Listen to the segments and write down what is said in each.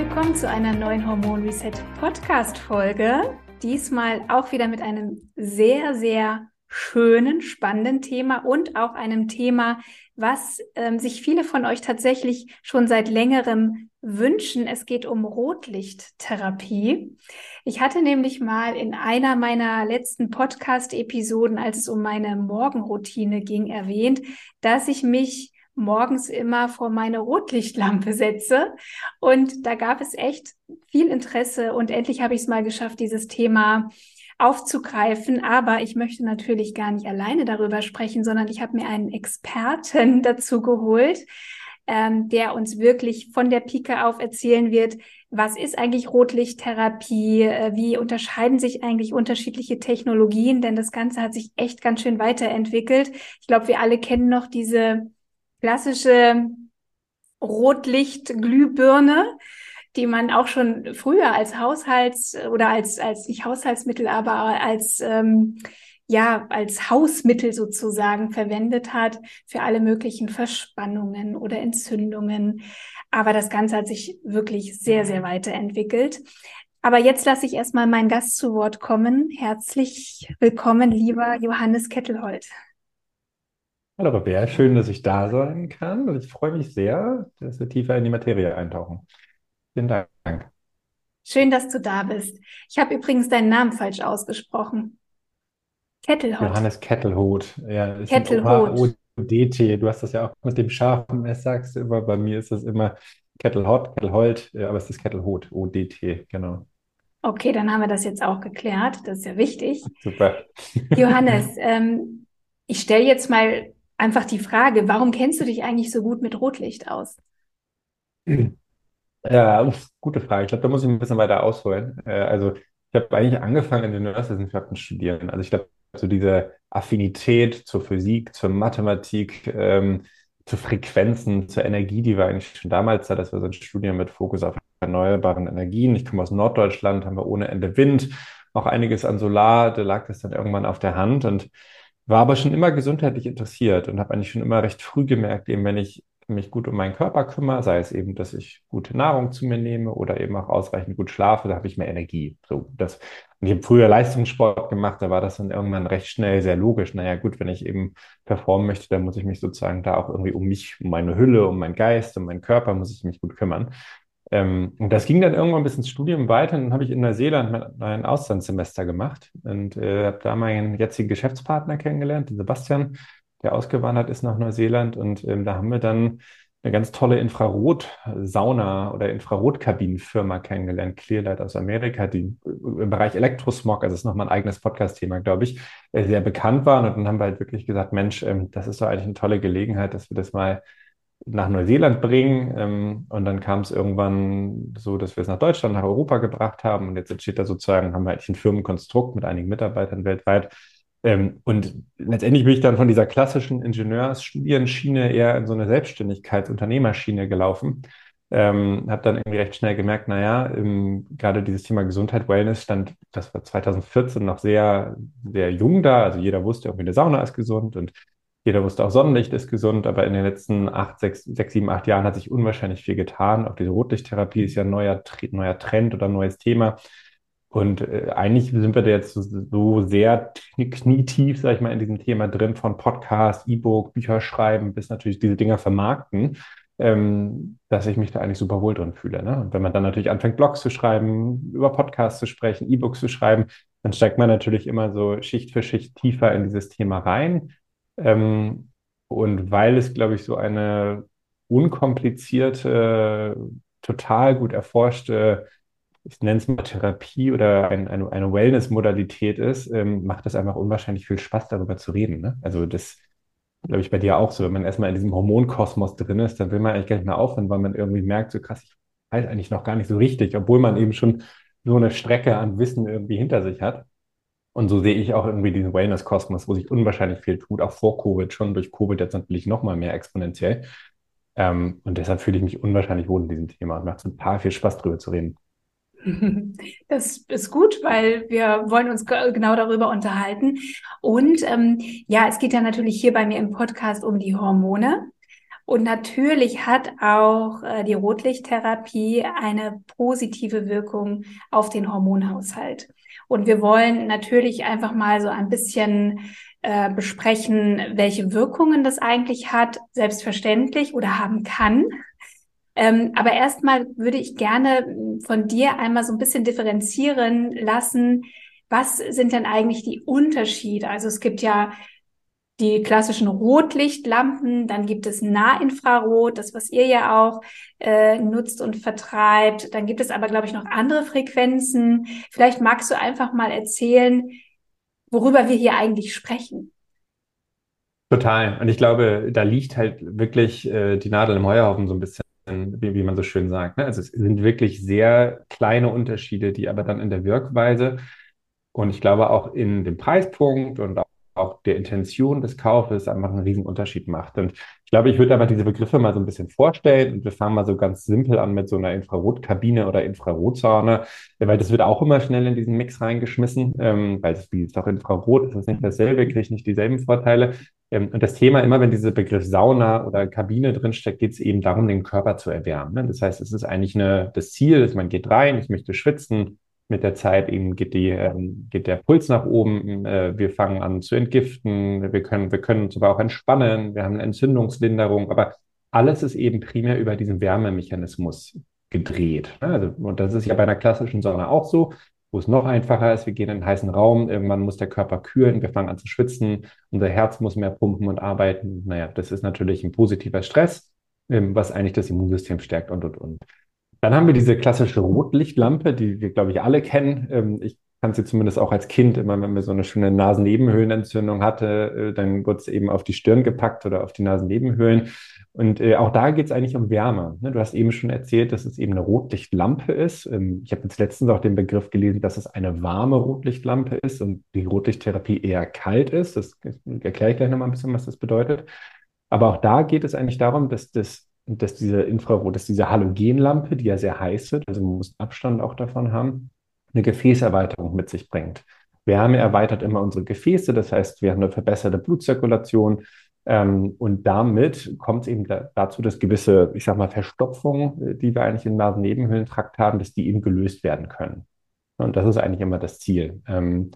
Willkommen zu einer neuen Hormon Reset Podcast Folge. Diesmal auch wieder mit einem sehr, sehr schönen, spannenden Thema und auch einem Thema, was ähm, sich viele von euch tatsächlich schon seit längerem wünschen. Es geht um Rotlichttherapie. Ich hatte nämlich mal in einer meiner letzten Podcast-Episoden, als es um meine Morgenroutine ging, erwähnt, dass ich mich morgens immer vor meine Rotlichtlampe setze. Und da gab es echt viel Interesse und endlich habe ich es mal geschafft, dieses Thema aufzugreifen. Aber ich möchte natürlich gar nicht alleine darüber sprechen, sondern ich habe mir einen Experten dazu geholt, ähm, der uns wirklich von der Pike auf erzählen wird, was ist eigentlich Rotlichttherapie, äh, wie unterscheiden sich eigentlich unterschiedliche Technologien, denn das Ganze hat sich echt ganz schön weiterentwickelt. Ich glaube, wir alle kennen noch diese klassische Rotlichtglühbirne, die man auch schon früher als Haushalts- oder als, als nicht Haushaltsmittel, aber als ähm, ja, als Hausmittel sozusagen verwendet hat für alle möglichen Verspannungen oder Entzündungen. Aber das Ganze hat sich wirklich sehr, sehr weiterentwickelt. Aber jetzt lasse ich erstmal meinen Gast zu Wort kommen. Herzlich willkommen, lieber Johannes Kettelhold. Hallo Robert, schön, dass ich da sein kann. Ich freue mich sehr, dass wir tiefer in die Materie eintauchen. Vielen Dank. Schön, dass du da bist. Ich habe übrigens deinen Namen falsch ausgesprochen. Kettelhut. Johannes Kettelhut. Ja, ist Kettelhut. ODT. Du hast das ja auch mit dem scharfen S, sagst du immer. Bei mir ist das immer Kettelhot, Kettelholt, aber es ist Kettelhut, ODT, genau. Okay, dann haben wir das jetzt auch geklärt. Das ist ja wichtig. Super. Johannes, ähm, ich stelle jetzt mal einfach die Frage, warum kennst du dich eigentlich so gut mit Rotlicht aus? Ja, gute Frage. Ich glaube, da muss ich ein bisschen weiter ausholen. Äh, also ich habe eigentlich angefangen, in den Ingenieurswissenschaften zu studieren. Also ich glaube, so diese Affinität zur Physik, zur Mathematik, ähm, zu Frequenzen, zur Energie, die war eigentlich schon damals da. Das war so ein Studium mit Fokus auf erneuerbaren Energien. Ich komme aus Norddeutschland, haben wir ohne Ende Wind, auch einiges an Solar. Da lag das dann irgendwann auf der Hand und war aber schon immer gesundheitlich interessiert und habe eigentlich schon immer recht früh gemerkt, eben wenn ich mich gut um meinen Körper kümmere, sei es eben, dass ich gute Nahrung zu mir nehme oder eben auch ausreichend gut schlafe, da habe ich mehr Energie. So, das, und ich habe früher Leistungssport gemacht, da war das dann irgendwann recht schnell sehr logisch. Naja, gut, wenn ich eben performen möchte, dann muss ich mich sozusagen da auch irgendwie um mich, um meine Hülle, um meinen Geist, um meinen Körper, muss ich mich gut kümmern. Ähm, und das ging dann irgendwann bis ins Studium weiter. Und dann habe ich in Neuseeland mein, Auslandssemester gemacht und äh, habe da meinen jetzigen Geschäftspartner kennengelernt, den Sebastian der ausgewandert ist nach Neuseeland. Und ähm, da haben wir dann eine ganz tolle Infrarot-Sauna oder Infrarotkabinenfirma kennengelernt, Clearlight aus Amerika, die im Bereich Elektrosmog, also ist nochmal ein eigenes Podcast-Thema, glaube ich, äh, sehr bekannt waren. Und dann haben wir halt wirklich gesagt, Mensch, ähm, das ist doch eigentlich eine tolle Gelegenheit, dass wir das mal nach Neuseeland bringen. Ähm, und dann kam es irgendwann so, dass wir es nach Deutschland, nach Europa gebracht haben. Und jetzt entsteht da sozusagen, haben wir eigentlich ein Firmenkonstrukt mit einigen Mitarbeitern weltweit, ähm, und letztendlich bin ich dann von dieser klassischen Ingenieursstudienschiene eher in so eine Selbstständigkeitsunternehmerschiene gelaufen. Ähm, habe dann irgendwie recht schnell gemerkt, naja, im, gerade dieses Thema Gesundheit, Wellness stand, das war 2014 noch sehr, sehr jung da. Also jeder wusste irgendwie, eine Sauna ist gesund und jeder wusste auch Sonnenlicht ist gesund, aber in den letzten acht, sechs, sechs, sieben, acht Jahren hat sich unwahrscheinlich viel getan. Auch diese Rotlichttherapie ist ja ein neuer, neuer Trend oder ein neues Thema. Und äh, eigentlich sind wir da jetzt so, sehr knietief, sag ich mal, in diesem Thema drin, von Podcast, E-Book, Bücher schreiben, bis natürlich diese Dinger vermarkten, ähm, dass ich mich da eigentlich super wohl drin fühle. Ne? Und wenn man dann natürlich anfängt, Blogs zu schreiben, über Podcasts zu sprechen, E-Books zu schreiben, dann steigt man natürlich immer so Schicht für Schicht tiefer in dieses Thema rein. Ähm, und weil es, glaube ich, so eine unkomplizierte, total gut erforschte ich nenne es mal Therapie oder ein, eine, eine Wellness-Modalität ist, ähm, macht das einfach unwahrscheinlich viel Spaß, darüber zu reden. Ne? Also das glaube ich, bei dir auch so. Wenn man erstmal in diesem Hormonkosmos drin ist, dann will man eigentlich gar nicht mehr aufhören, weil man irgendwie merkt, so krass, ich weiß eigentlich noch gar nicht so richtig, obwohl man eben schon so eine Strecke an Wissen irgendwie hinter sich hat. Und so sehe ich auch irgendwie diesen Wellness-Kosmos, wo sich unwahrscheinlich viel tut, auch vor Covid schon, durch Covid jetzt natürlich noch mal mehr exponentiell. Ähm, und deshalb fühle ich mich unwahrscheinlich wohl in diesem Thema und macht total viel Spaß, drüber zu reden. Das ist gut, weil wir wollen uns genau darüber unterhalten. Und ähm, ja, es geht ja natürlich hier bei mir im Podcast um die Hormone. Und natürlich hat auch äh, die Rotlichttherapie eine positive Wirkung auf den Hormonhaushalt. Und wir wollen natürlich einfach mal so ein bisschen äh, besprechen, welche Wirkungen das eigentlich hat, selbstverständlich oder haben kann. Ähm, aber erstmal würde ich gerne von dir einmal so ein bisschen differenzieren lassen. Was sind denn eigentlich die Unterschiede? Also es gibt ja die klassischen Rotlichtlampen, dann gibt es Nahinfrarot, das was ihr ja auch äh, nutzt und vertreibt. Dann gibt es aber, glaube ich, noch andere Frequenzen. Vielleicht magst du einfach mal erzählen, worüber wir hier eigentlich sprechen. Total. Und ich glaube, da liegt halt wirklich äh, die Nadel im Heuhaufen so ein bisschen, wie, wie man so schön sagt. Ne? Also es sind wirklich sehr kleine Unterschiede, die aber dann in der Wirkweise und ich glaube auch in dem Preispunkt und auch auch der Intention des Kaufes einfach einen riesen Unterschied macht. Und ich glaube, ich würde aber diese Begriffe mal so ein bisschen vorstellen und wir fangen mal so ganz simpel an mit so einer Infrarotkabine oder Infrarotzone, weil das wird auch immer schnell in diesen Mix reingeschmissen, ähm, weil es ist auch Infrarot, ist das nicht dasselbe, kriege ich nicht dieselben Vorteile. Ähm, und das Thema, immer wenn dieser Begriff Sauna oder Kabine drinsteckt, geht es eben darum, den Körper zu erwärmen. Ne? Das heißt, es ist eigentlich eine, das Ziel, dass man geht rein, ich möchte schwitzen, mit der Zeit eben geht die, ähm, geht der Puls nach oben, äh, wir fangen an zu entgiften, wir können, wir können uns aber auch entspannen, wir haben eine Entzündungslinderung, aber alles ist eben primär über diesen Wärmemechanismus gedreht. Also, und das ist ja bei einer klassischen Sonne auch so, wo es noch einfacher ist. Wir gehen in einen heißen Raum, irgendwann muss der Körper kühlen, wir fangen an zu schwitzen, unser Herz muss mehr pumpen und arbeiten. Naja, das ist natürlich ein positiver Stress, ähm, was eigentlich das Immunsystem stärkt und, und, und. Dann haben wir diese klassische Rotlichtlampe, die wir, glaube ich, alle kennen. Ähm, ich kann sie zumindest auch als Kind immer, wenn man so eine schöne Nasennebenhöhlenentzündung hatte, äh, dann wurde es eben auf die Stirn gepackt oder auf die Nasennebenhöhlen. Und äh, auch da geht es eigentlich um Wärme. Ne? Du hast eben schon erzählt, dass es eben eine Rotlichtlampe ist. Ähm, ich habe jetzt letztens auch den Begriff gelesen, dass es eine warme Rotlichtlampe ist und die Rotlichttherapie eher kalt ist. Das erkläre ich gleich nochmal ein bisschen, was das bedeutet. Aber auch da geht es eigentlich darum, dass das dass diese Infrarot, dass diese Halogenlampe, die ja sehr heiß wird, also man muss Abstand auch davon haben, eine Gefäßerweiterung mit sich bringt. Wärme erweitert immer unsere Gefäße, das heißt, wir haben eine verbesserte Blutzirkulation ähm, und damit kommt es eben da, dazu, dass gewisse, ich sag mal, Verstopfungen, die wir eigentlich im Nasennebenhöhlentrakt haben, dass die eben gelöst werden können. Und das ist eigentlich immer das Ziel. Ähm,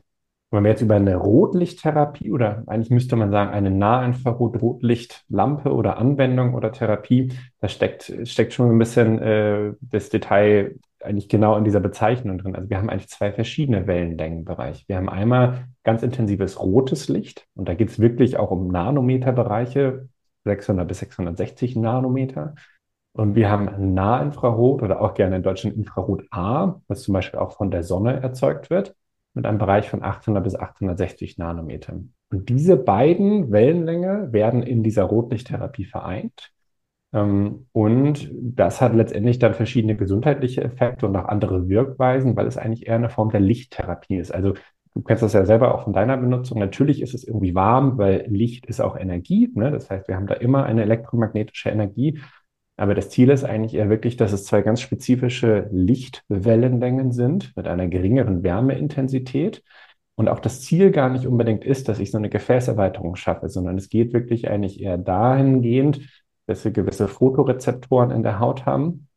wenn wir jetzt über eine Rotlichttherapie oder eigentlich müsste man sagen, eine Nahinfrarot-Rotlichtlampe oder Anwendung oder Therapie, da steckt, steckt schon ein bisschen äh, das Detail eigentlich genau in dieser Bezeichnung drin. Also wir haben eigentlich zwei verschiedene Wellenlängenbereiche. Wir haben einmal ganz intensives rotes Licht und da geht es wirklich auch um Nanometerbereiche, 600 bis 660 Nanometer. Und wir haben Nahinfrarot oder auch gerne in Deutschland Infrarot A, was zum Beispiel auch von der Sonne erzeugt wird mit einem Bereich von 800 bis 860 Nanometern. Und diese beiden Wellenlänge werden in dieser Rotlichttherapie vereint. Ähm, und das hat letztendlich dann verschiedene gesundheitliche Effekte und auch andere Wirkweisen, weil es eigentlich eher eine Form der Lichttherapie ist. Also du kennst das ja selber auch von deiner Benutzung. Natürlich ist es irgendwie warm, weil Licht ist auch Energie. Ne? Das heißt, wir haben da immer eine elektromagnetische Energie. Aber das Ziel ist eigentlich eher wirklich, dass es zwei ganz spezifische Lichtwellenlängen sind mit einer geringeren Wärmeintensität. Und auch das Ziel gar nicht unbedingt ist, dass ich so eine Gefäßerweiterung schaffe, sondern es geht wirklich eigentlich eher dahingehend, dass wir gewisse Fotorezeptoren in der Haut haben,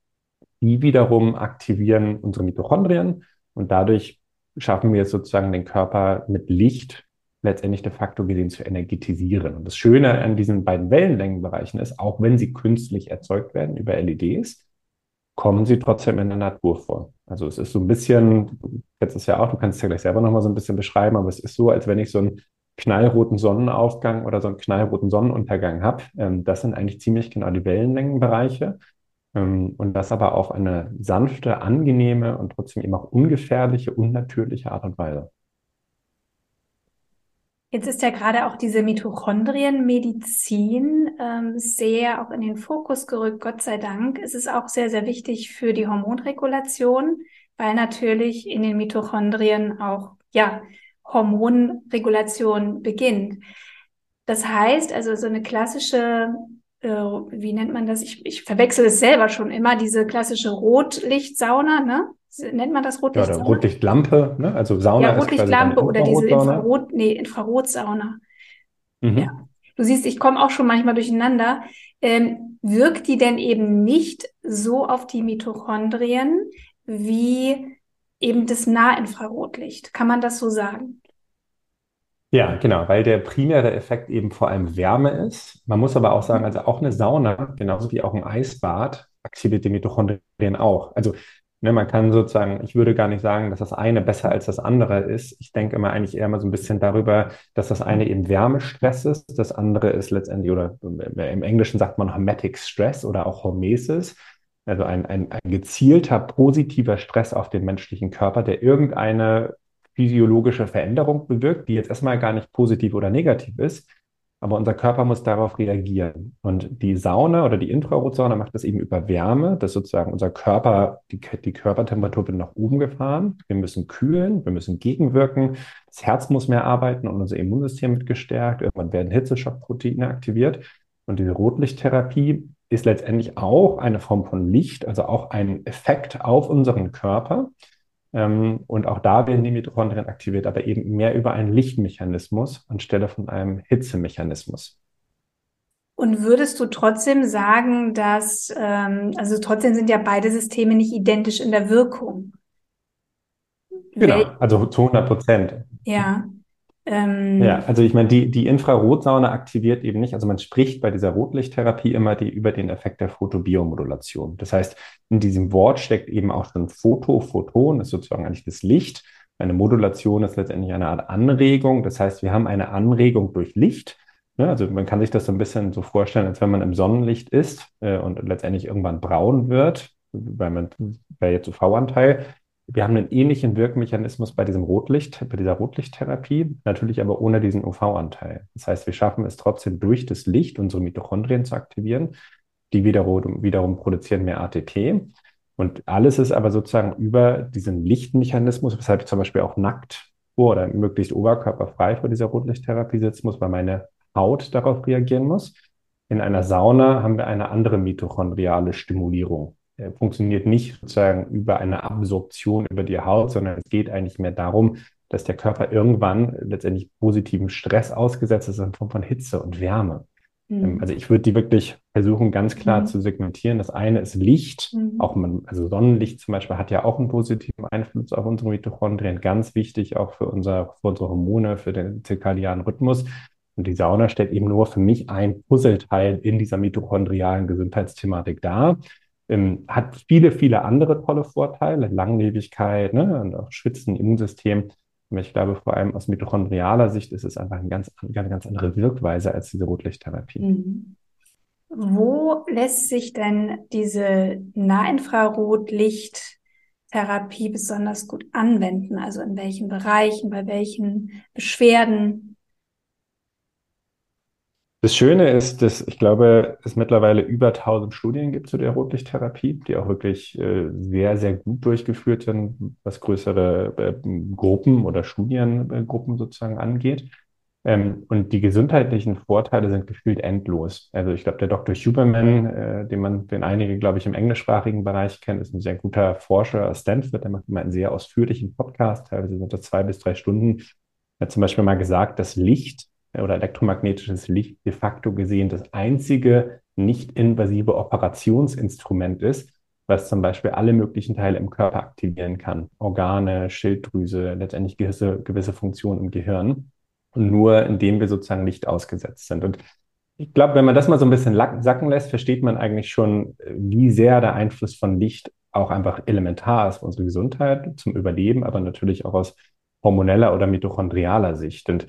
die wiederum aktivieren unsere Mitochondrien und dadurch schaffen wir sozusagen den Körper mit Licht letztendlich de facto gesehen zu energetisieren. Und das Schöne an diesen beiden Wellenlängenbereichen ist, auch wenn sie künstlich erzeugt werden über LEDs, kommen sie trotzdem in der Natur vor. Also es ist so ein bisschen, kennst es ja auch, du kannst es ja gleich selber nochmal so ein bisschen beschreiben, aber es ist so, als wenn ich so einen knallroten Sonnenaufgang oder so einen knallroten Sonnenuntergang habe. Ähm, das sind eigentlich ziemlich genau die Wellenlängenbereiche. Ähm, und das aber auf eine sanfte, angenehme und trotzdem eben auch ungefährliche, unnatürliche Art und Weise. Jetzt ist ja gerade auch diese Mitochondrienmedizin ähm, sehr auch in den Fokus gerückt. Gott sei Dank Es ist auch sehr, sehr wichtig für die Hormonregulation, weil natürlich in den Mitochondrien auch, ja, Hormonregulation beginnt. Das heißt, also so eine klassische, äh, wie nennt man das? Ich, ich verwechsel es selber schon immer, diese klassische Rotlichtsauna, ne? nennt man das Rotlicht? Ja, Rotlichtlampe, ne? Also Sauna ja, Rotlichtlampe oder diese Infrarot, nee, Infrarotsauna. Mhm. Ja. Du siehst, ich komme auch schon manchmal durcheinander. Ähm, wirkt die denn eben nicht so auf die Mitochondrien wie eben das Nahinfrarotlicht? Kann man das so sagen? Ja, genau, weil der primäre Effekt eben vor allem Wärme ist. Man muss aber auch sagen, also auch eine Sauna, genauso wie auch ein Eisbad, aktiviert die Mitochondrien auch. Also Ne, man kann sozusagen, ich würde gar nicht sagen, dass das eine besser als das andere ist. Ich denke immer eigentlich eher mal so ein bisschen darüber, dass das eine eben Wärmestress ist, das andere ist letztendlich, oder im Englischen sagt man Hormetic Stress oder auch Hormesis, also ein, ein, ein gezielter positiver Stress auf den menschlichen Körper, der irgendeine physiologische Veränderung bewirkt, die jetzt erstmal gar nicht positiv oder negativ ist, aber unser Körper muss darauf reagieren. Und die Sauna oder die Infrarotsauna macht das eben über Wärme, dass sozusagen unser Körper, die, die Körpertemperatur wird nach oben gefahren. Wir müssen kühlen, wir müssen gegenwirken. Das Herz muss mehr arbeiten und unser Immunsystem wird gestärkt. Irgendwann werden Hitzeschockproteine aktiviert. Und diese Rotlichttherapie ist letztendlich auch eine Form von Licht, also auch ein Effekt auf unseren Körper. Ähm, und auch da werden die Mitochondrien aktiviert, aber eben mehr über einen Lichtmechanismus anstelle von einem Hitzemechanismus. Und würdest du trotzdem sagen, dass, ähm, also trotzdem sind ja beide Systeme nicht identisch in der Wirkung? Genau, also zu 100 Prozent. Ja. Ähm, ja, also ich meine, die, die Infrarotsauna aktiviert eben nicht, also man spricht bei dieser Rotlichttherapie immer die, über den Effekt der Photobiomodulation. Das heißt, in diesem Wort steckt eben auch schon Photo, Photon, das ist sozusagen eigentlich das Licht. Eine Modulation ist letztendlich eine Art Anregung. Das heißt, wir haben eine Anregung durch Licht. Ne? Also man kann sich das so ein bisschen so vorstellen, als wenn man im Sonnenlicht ist äh, und letztendlich irgendwann braun wird, weil man bei jetzt UV-Anteil wir haben einen ähnlichen Wirkmechanismus bei diesem Rotlicht, bei dieser Rotlichttherapie, natürlich aber ohne diesen UV-Anteil. Das heißt, wir schaffen es trotzdem durch das Licht, unsere Mitochondrien zu aktivieren. Die wiederum, wiederum produzieren mehr ATP. Und alles ist aber sozusagen über diesen Lichtmechanismus, weshalb ich zum Beispiel auch nackt oder möglichst oberkörperfrei vor dieser Rotlichttherapie sitzen muss, weil meine Haut darauf reagieren muss. In einer Sauna haben wir eine andere mitochondriale Stimulierung. Äh, funktioniert nicht sozusagen über eine Absorption über die Haut, sondern es geht eigentlich mehr darum, dass der Körper irgendwann letztendlich positiven Stress ausgesetzt ist in Form von Hitze und Wärme. Mhm. Also ich würde die wirklich versuchen, ganz klar mhm. zu segmentieren. Das eine ist Licht, mhm. auch man, also Sonnenlicht zum Beispiel hat ja auch einen positiven Einfluss auf unsere Mitochondrien, ganz wichtig auch für, unser, für unsere Hormone, für den zirkadianen Rhythmus. Und die Sauna stellt eben nur für mich ein Puzzleteil in dieser mitochondrialen Gesundheitsthematik dar. Ähm, hat viele, viele andere tolle Vorteile, Langlebigkeit, ne, und auch Schwitzen, Immunsystem. Aber ich glaube, vor allem aus mitochondrialer Sicht ist es einfach eine ganz, ganz, ganz andere Wirkweise als diese Rotlichttherapie. Mhm. Wo lässt sich denn diese Nahinfrarotlichttherapie besonders gut anwenden? Also in welchen Bereichen, bei welchen Beschwerden? Das Schöne ist, dass ich glaube, es mittlerweile über 1000 Studien gibt zu der Rotlichttherapie, die auch wirklich äh, sehr, sehr gut durchgeführt sind, was größere äh, Gruppen oder Studiengruppen sozusagen angeht. Ähm, und die gesundheitlichen Vorteile sind gefühlt endlos. Also ich glaube, der Dr. Huberman, äh, den man, den einige, glaube ich, im englischsprachigen Bereich kennen, ist ein sehr guter Forscher aus Stanford. Der macht immer einen sehr ausführlichen Podcast, teilweise sind das zwei bis drei Stunden. Er hat zum Beispiel mal gesagt, dass Licht oder elektromagnetisches Licht de facto gesehen das einzige nicht invasive Operationsinstrument ist, was zum Beispiel alle möglichen Teile im Körper aktivieren kann. Organe, Schilddrüse, letztendlich gewisse, gewisse Funktionen im Gehirn. Und nur indem wir sozusagen Licht ausgesetzt sind. Und ich glaube, wenn man das mal so ein bisschen sacken lässt, versteht man eigentlich schon, wie sehr der Einfluss von Licht auch einfach elementar ist für unsere Gesundheit, zum Überleben, aber natürlich auch aus hormoneller oder mitochondrialer Sicht. Und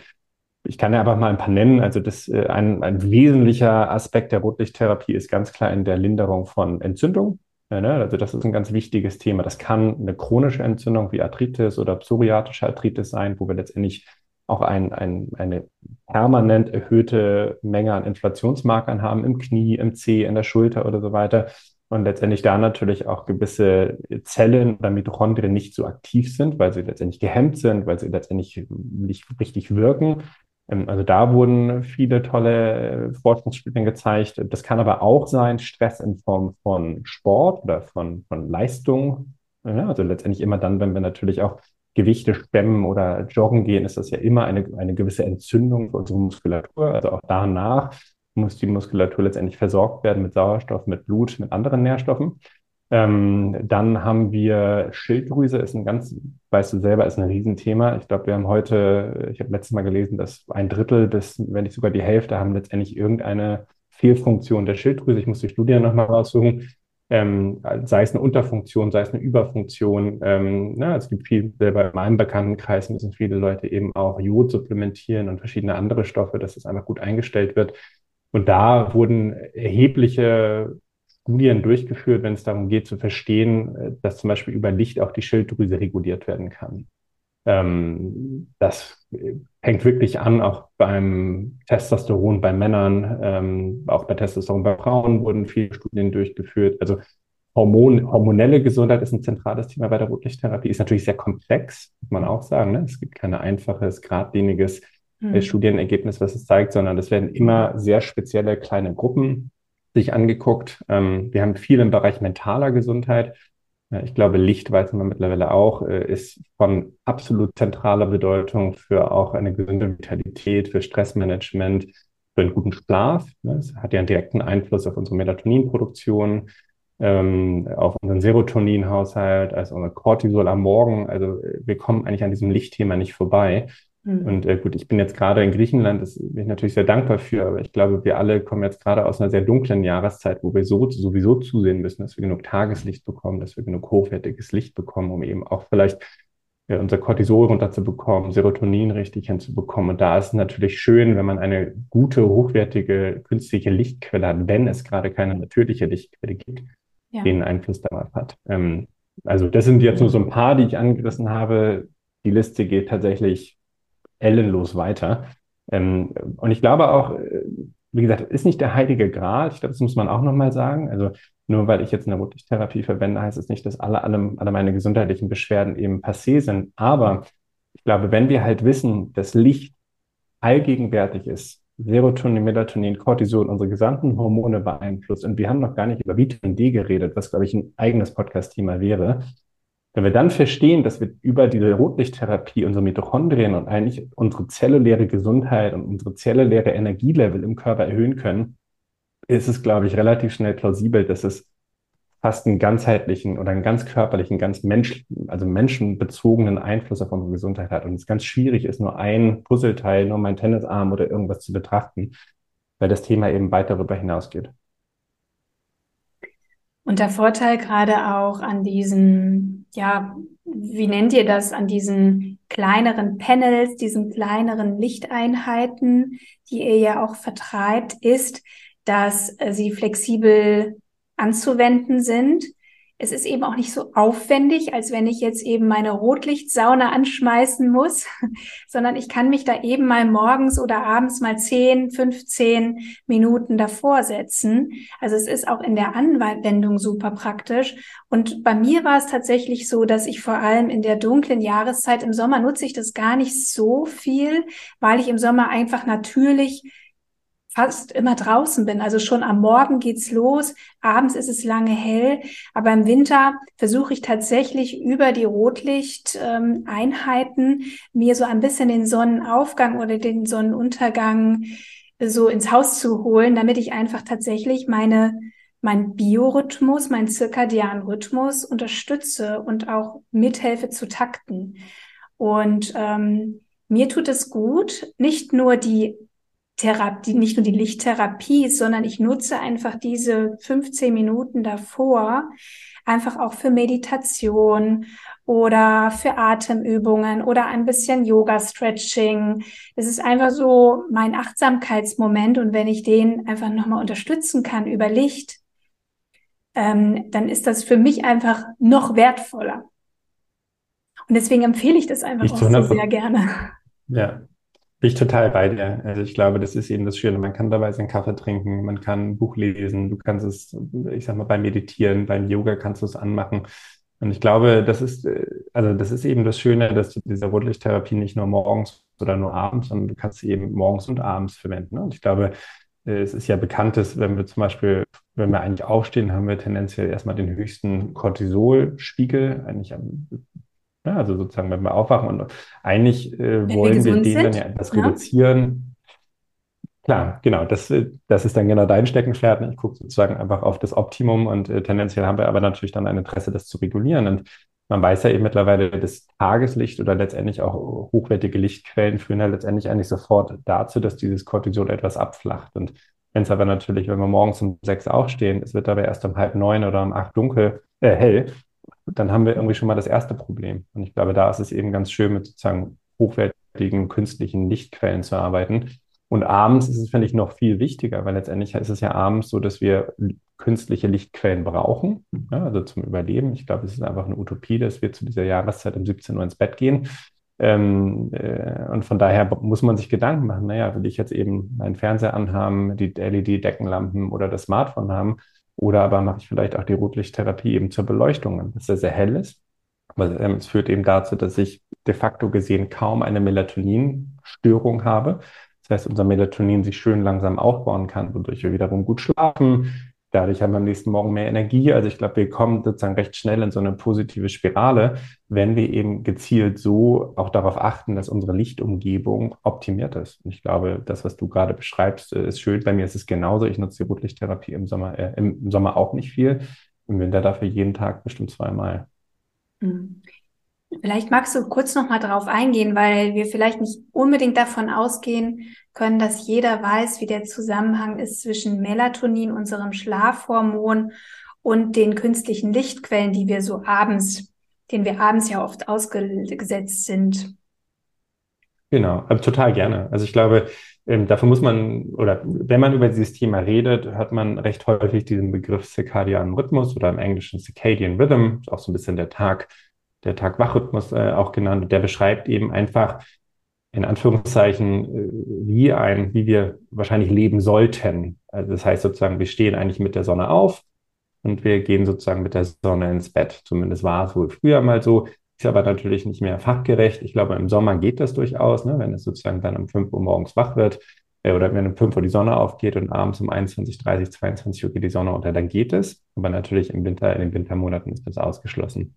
ich kann ja einfach mal ein paar nennen. Also das, äh, ein, ein wesentlicher Aspekt der Rotlichttherapie ist ganz klar in der Linderung von Entzündung. Ne? Also das ist ein ganz wichtiges Thema. Das kann eine chronische Entzündung wie Arthritis oder psoriatische Arthritis sein, wo wir letztendlich auch ein, ein, eine permanent erhöhte Menge an Inflationsmarkern haben im Knie, im Zeh, in der Schulter oder so weiter. Und letztendlich da natürlich auch gewisse Zellen oder Mitochondrien nicht so aktiv sind, weil sie letztendlich gehemmt sind, weil sie letztendlich nicht richtig wirken. Ähm, also da wurden viele tolle Forschungsstudien gezeigt. Das kann aber auch sein Stress in Form von Sport oder von, von Leistung. Ja, also letztendlich immer dann, wenn wir natürlich auch Gewichte stemmen oder joggen gehen, ist das ja immer eine, eine gewisse Entzündung für unsere Muskulatur. Also auch danach muss die Muskulatur letztendlich versorgt werden mit Sauerstoff, mit Blut, mit anderen Nährstoffen. Ähm, dann haben wir Schilddrüse, ist ein ganz, weißt du selber, ist ein Riesenthema. Ich glaube, wir haben heute, ich habe letztes Mal gelesen, dass ein Drittel bis, wenn nicht sogar die Hälfte, haben letztendlich irgendeine Fehlfunktion der Schilddrüse. Ich muss die Studie nochmal raussuchen ähm, sei es eine Unterfunktion, sei es eine Überfunktion. Ähm, na, es gibt viel, bei meinem Bekanntenkreis müssen viele Leute eben auch Jod supplementieren und verschiedene andere Stoffe, dass es einfach gut eingestellt wird. Und da wurden erhebliche Studien durchgeführt, wenn es darum geht zu verstehen, äh, dass zum Beispiel über Licht auch die Schilddrüse reguliert werden kann. Ähm, das fängt wirklich an, auch beim Testosteron bei Männern, ähm, auch bei Testosteron bei Frauen wurden viele Studien durchgeführt. Also Hormon, hormonelle Gesundheit ist ein zentrales Thema bei der Rotlichttherapie. Ist natürlich sehr komplex, muss man auch sagen. Ne? Es gibt kein einfaches, geradliniges mhm. Studienergebnis, was es zeigt, sondern es werden immer sehr spezielle kleine Gruppen sich angeguckt. Ähm, wir haben viel im Bereich mentaler Gesundheit. Ich glaube, Licht weiß man mittlerweile auch, äh, ist von absolut zentraler Bedeutung für auch eine gesunde Vitalität, für Stressmanagement, für einen guten Schlaf. Ne? Es hat ja einen direkten Einfluss auf unsere Melatoninproduktion, ähm, auf unseren Serotoninhaushalt, also unser Cortisol am Morgen. Also äh, wir kommen eigentlich an diesem Lichtthema nicht vorbei. Mhm. Und äh, gut, ich bin jetzt gerade in Griechenland, das bin ich natürlich sehr dankbar für, aber ich glaube, wir alle kommen jetzt gerade aus einer sehr dunklen Jahreszeit, wo wir so sowieso zusehen müssen, dass wir genug Tageslicht bekommen, dass wir genug hochwertiges Licht bekommen, um eben auch vielleicht äh, unser Cortisol runterzubekommen, Serotonin richtig hinzubekommen. Und da ist es natürlich schön, wenn man eine gute, hochwertige, künstliche Lichtquelle hat, wenn es gerade keine natürliche Lichtquelle gibt, ja. den Einfluss darauf hat. Ähm, also das sind jetzt nur so ein paar, die ich angerissen habe. Die Liste geht tatsächlich ellenlos weiter. Ähm, und ich glaube auch, äh, wie gesagt, ist nicht der heilige Gral. Ich glaube, das muss man auch nochmal sagen. Also nur weil ich jetzt eine Rotlichttherapie verwende, heißt es nicht, dass alle, alle, alle meine gesundheitlichen Beschwerden eben passé sind. Aber ich glaube, wenn wir halt wissen, dass Licht allgegenwärtig ist, Serotonin, Melatonin, Cortisol, unsere gesamten Hormone beeinflusst. Und wir haben noch gar nicht über Vitamin D geredet, was, glaube ich, ein eigenes Podcast-Thema wäre. Wenn wir dann verstehen, dass wir über diese Rotlichttherapie unsere Mitochondrien und eigentlich unsere zelluläre Gesundheit und unsere zelluläre Energielevel im Körper erhöhen können, ist es, glaube ich, relativ schnell plausibel, dass es fast einen ganzheitlichen oder einen ganz körperlichen, ganz Mensch, also menschenbezogenen Einfluss auf unsere Gesundheit hat. Und es ganz schwierig ist, nur ein Puzzleteil, nur mein Tennisarm oder irgendwas zu betrachten, weil das Thema eben weit darüber hinausgeht. Und der Vorteil gerade auch an diesen, ja, wie nennt ihr das, an diesen kleineren Panels, diesen kleineren Lichteinheiten, die ihr ja auch vertreibt, ist, dass sie flexibel anzuwenden sind es ist eben auch nicht so aufwendig, als wenn ich jetzt eben meine Rotlichtsauna anschmeißen muss, sondern ich kann mich da eben mal morgens oder abends mal 10, 15 Minuten davor setzen. Also es ist auch in der Anwendung super praktisch. Und bei mir war es tatsächlich so, dass ich vor allem in der dunklen Jahreszeit im Sommer nutze ich das gar nicht so viel, weil ich im Sommer einfach natürlich fast immer draußen bin. Also schon am Morgen geht's los, abends ist es lange hell, aber im Winter versuche ich tatsächlich über die Rotlichteinheiten ähm, mir so ein bisschen den Sonnenaufgang oder den Sonnenuntergang so ins Haus zu holen, damit ich einfach tatsächlich meine mein Biorhythmus, mein zirkadianen Rhythmus unterstütze und auch mithelfe zu takten. Und ähm, mir tut es gut, nicht nur die Therapie, nicht nur die Lichttherapie, sondern ich nutze einfach diese 15 Minuten davor einfach auch für Meditation oder für Atemübungen oder ein bisschen Yoga-Stretching. Das ist einfach so mein Achtsamkeitsmoment und wenn ich den einfach nochmal unterstützen kann über Licht, ähm, dann ist das für mich einfach noch wertvoller. Und deswegen empfehle ich das einfach ich auch so sehr gerne. Ja, Bin ich total bei dir. Also ich glaube, das ist eben das Schöne. Man kann dabei seinen Kaffee trinken, man kann ein Buch lesen, du kannst es, ich sag mal, beim Meditieren, beim Yoga kannst du es anmachen. Und ich glaube, das ist, äh, also das ist eben das Schöne, dass du diese Rotlichttherapie nicht nur morgens oder nur abends, sondern du kannst sie eben morgens und abends verwenden. Und ich glaube, äh, es ist ja bekannt, dass wenn wir zum Beispiel, wenn wir eigentlich aufstehen, haben wir tendenziell erstmal den höchsten Cortisolspiegel, eigentlich am ja, also sozusagen, wenn wir aufwachen und eigentlich äh, wollen wir, wir den dann ja etwas ja. reduzieren. Klar, genau, das, äh, das ist dann genau dein Steckenpferd. Ich gucke sozusagen einfach auf das Optimum und äh, tendenziell haben wir aber natürlich dann ein Interesse, das zu regulieren. Und man weiß ja eben mittlerweile, das Tageslicht oder letztendlich auch hochwertige Lichtquellen führen ja letztendlich eigentlich sofort dazu, dass dieses Cortisol etwas abflacht. Und wenn es aber natürlich, wenn wir morgens um sechs aufstehen, es wird aber erst um halb neun oder um acht dunkel, äh, hell, dann haben wir irgendwie schon mal das erste Problem. Und ich glaube, da ist es eben ganz schön, mit sozusagen hochwertigen künstlichen Lichtquellen zu arbeiten. Und abends ist es, finde ich, noch viel wichtiger, weil letztendlich ist es ja abends so, dass wir künstliche Lichtquellen brauchen, ja, also zum Überleben. Ich glaube, es ist einfach eine Utopie, dass wir zu dieser Jahreszeit um 17 Uhr ins Bett gehen. Ähm, äh, und von daher muss man sich Gedanken machen, naja, will ich jetzt eben meinen Fernseher anhaben, die LED-Deckenlampen oder das Smartphone haben? Oder aber mache ich vielleicht auch die Rotlichttherapie eben zur Beleuchtung, dass er sehr hell ist. Aber ähm, es führt eben dazu, dass ich de facto gesehen kaum eine Melatoninstörung habe. Das heißt, unser Melatonin sich schön langsam aufbauen kann, wodurch wir wiederum gut schlafen, Dadurch haben wir am nächsten Morgen mehr Energie. Also ich glaube, wir kommen sozusagen recht schnell in so eine positive Spirale, wenn wir eben gezielt so auch darauf achten, dass unsere Lichtumgebung optimiert ist. Und ich glaube, das, was du gerade beschreibst, äh, ist schön. Bei mir ist es genauso. Ich nutze die Rotlichttherapie im Sommer, äh, im Sommer auch nicht viel. Im Winter dafür jeden Tag bestimmt zweimal. Mhm. Vielleicht magst du kurz noch mal darauf eingehen, weil wir vielleicht nicht unbedingt davon ausgehen können, dass jeder weiß, wie der Zusammenhang ist zwischen Melatonin, unserem Schlafhormon und den künstlichen Lichtquellen, die wir so abends, denen wir abends ja oft ausgesetzt sind. Genau, total gerne. Also ich glaube, ähm, dafür muss man, oder wenn man über dieses Thema redet, hat man recht häufig diesen Begriff circadianen Rhythmus oder im Englischen Circadian Rhythm, auch so ein bisschen der Tag, der Tag-Wach-Rhythmus äh, auch genannt. Der beschreibt eben einfach in Anführungszeichen äh, wie ein, wie wir wahrscheinlich leben sollten. Also das heißt sozusagen, wir stehen eigentlich mit der Sonne auf und wir gehen sozusagen mit der Sonne ins Bett. Zumindest war es wohl früher mal so. Ist aber natürlich nicht mehr fachgerecht. Ich glaube, im Sommer geht das durchaus, ne? wenn es sozusagen dann um 5 Uhr morgens wach wird äh, oder wenn um 5 Uhr die Sonne aufgeht und abends um 21, 30, 22 Uhr geht die Sonne unter, dann geht es. Aber natürlich im Winter, in den Wintermonaten ist das ausgeschlossen.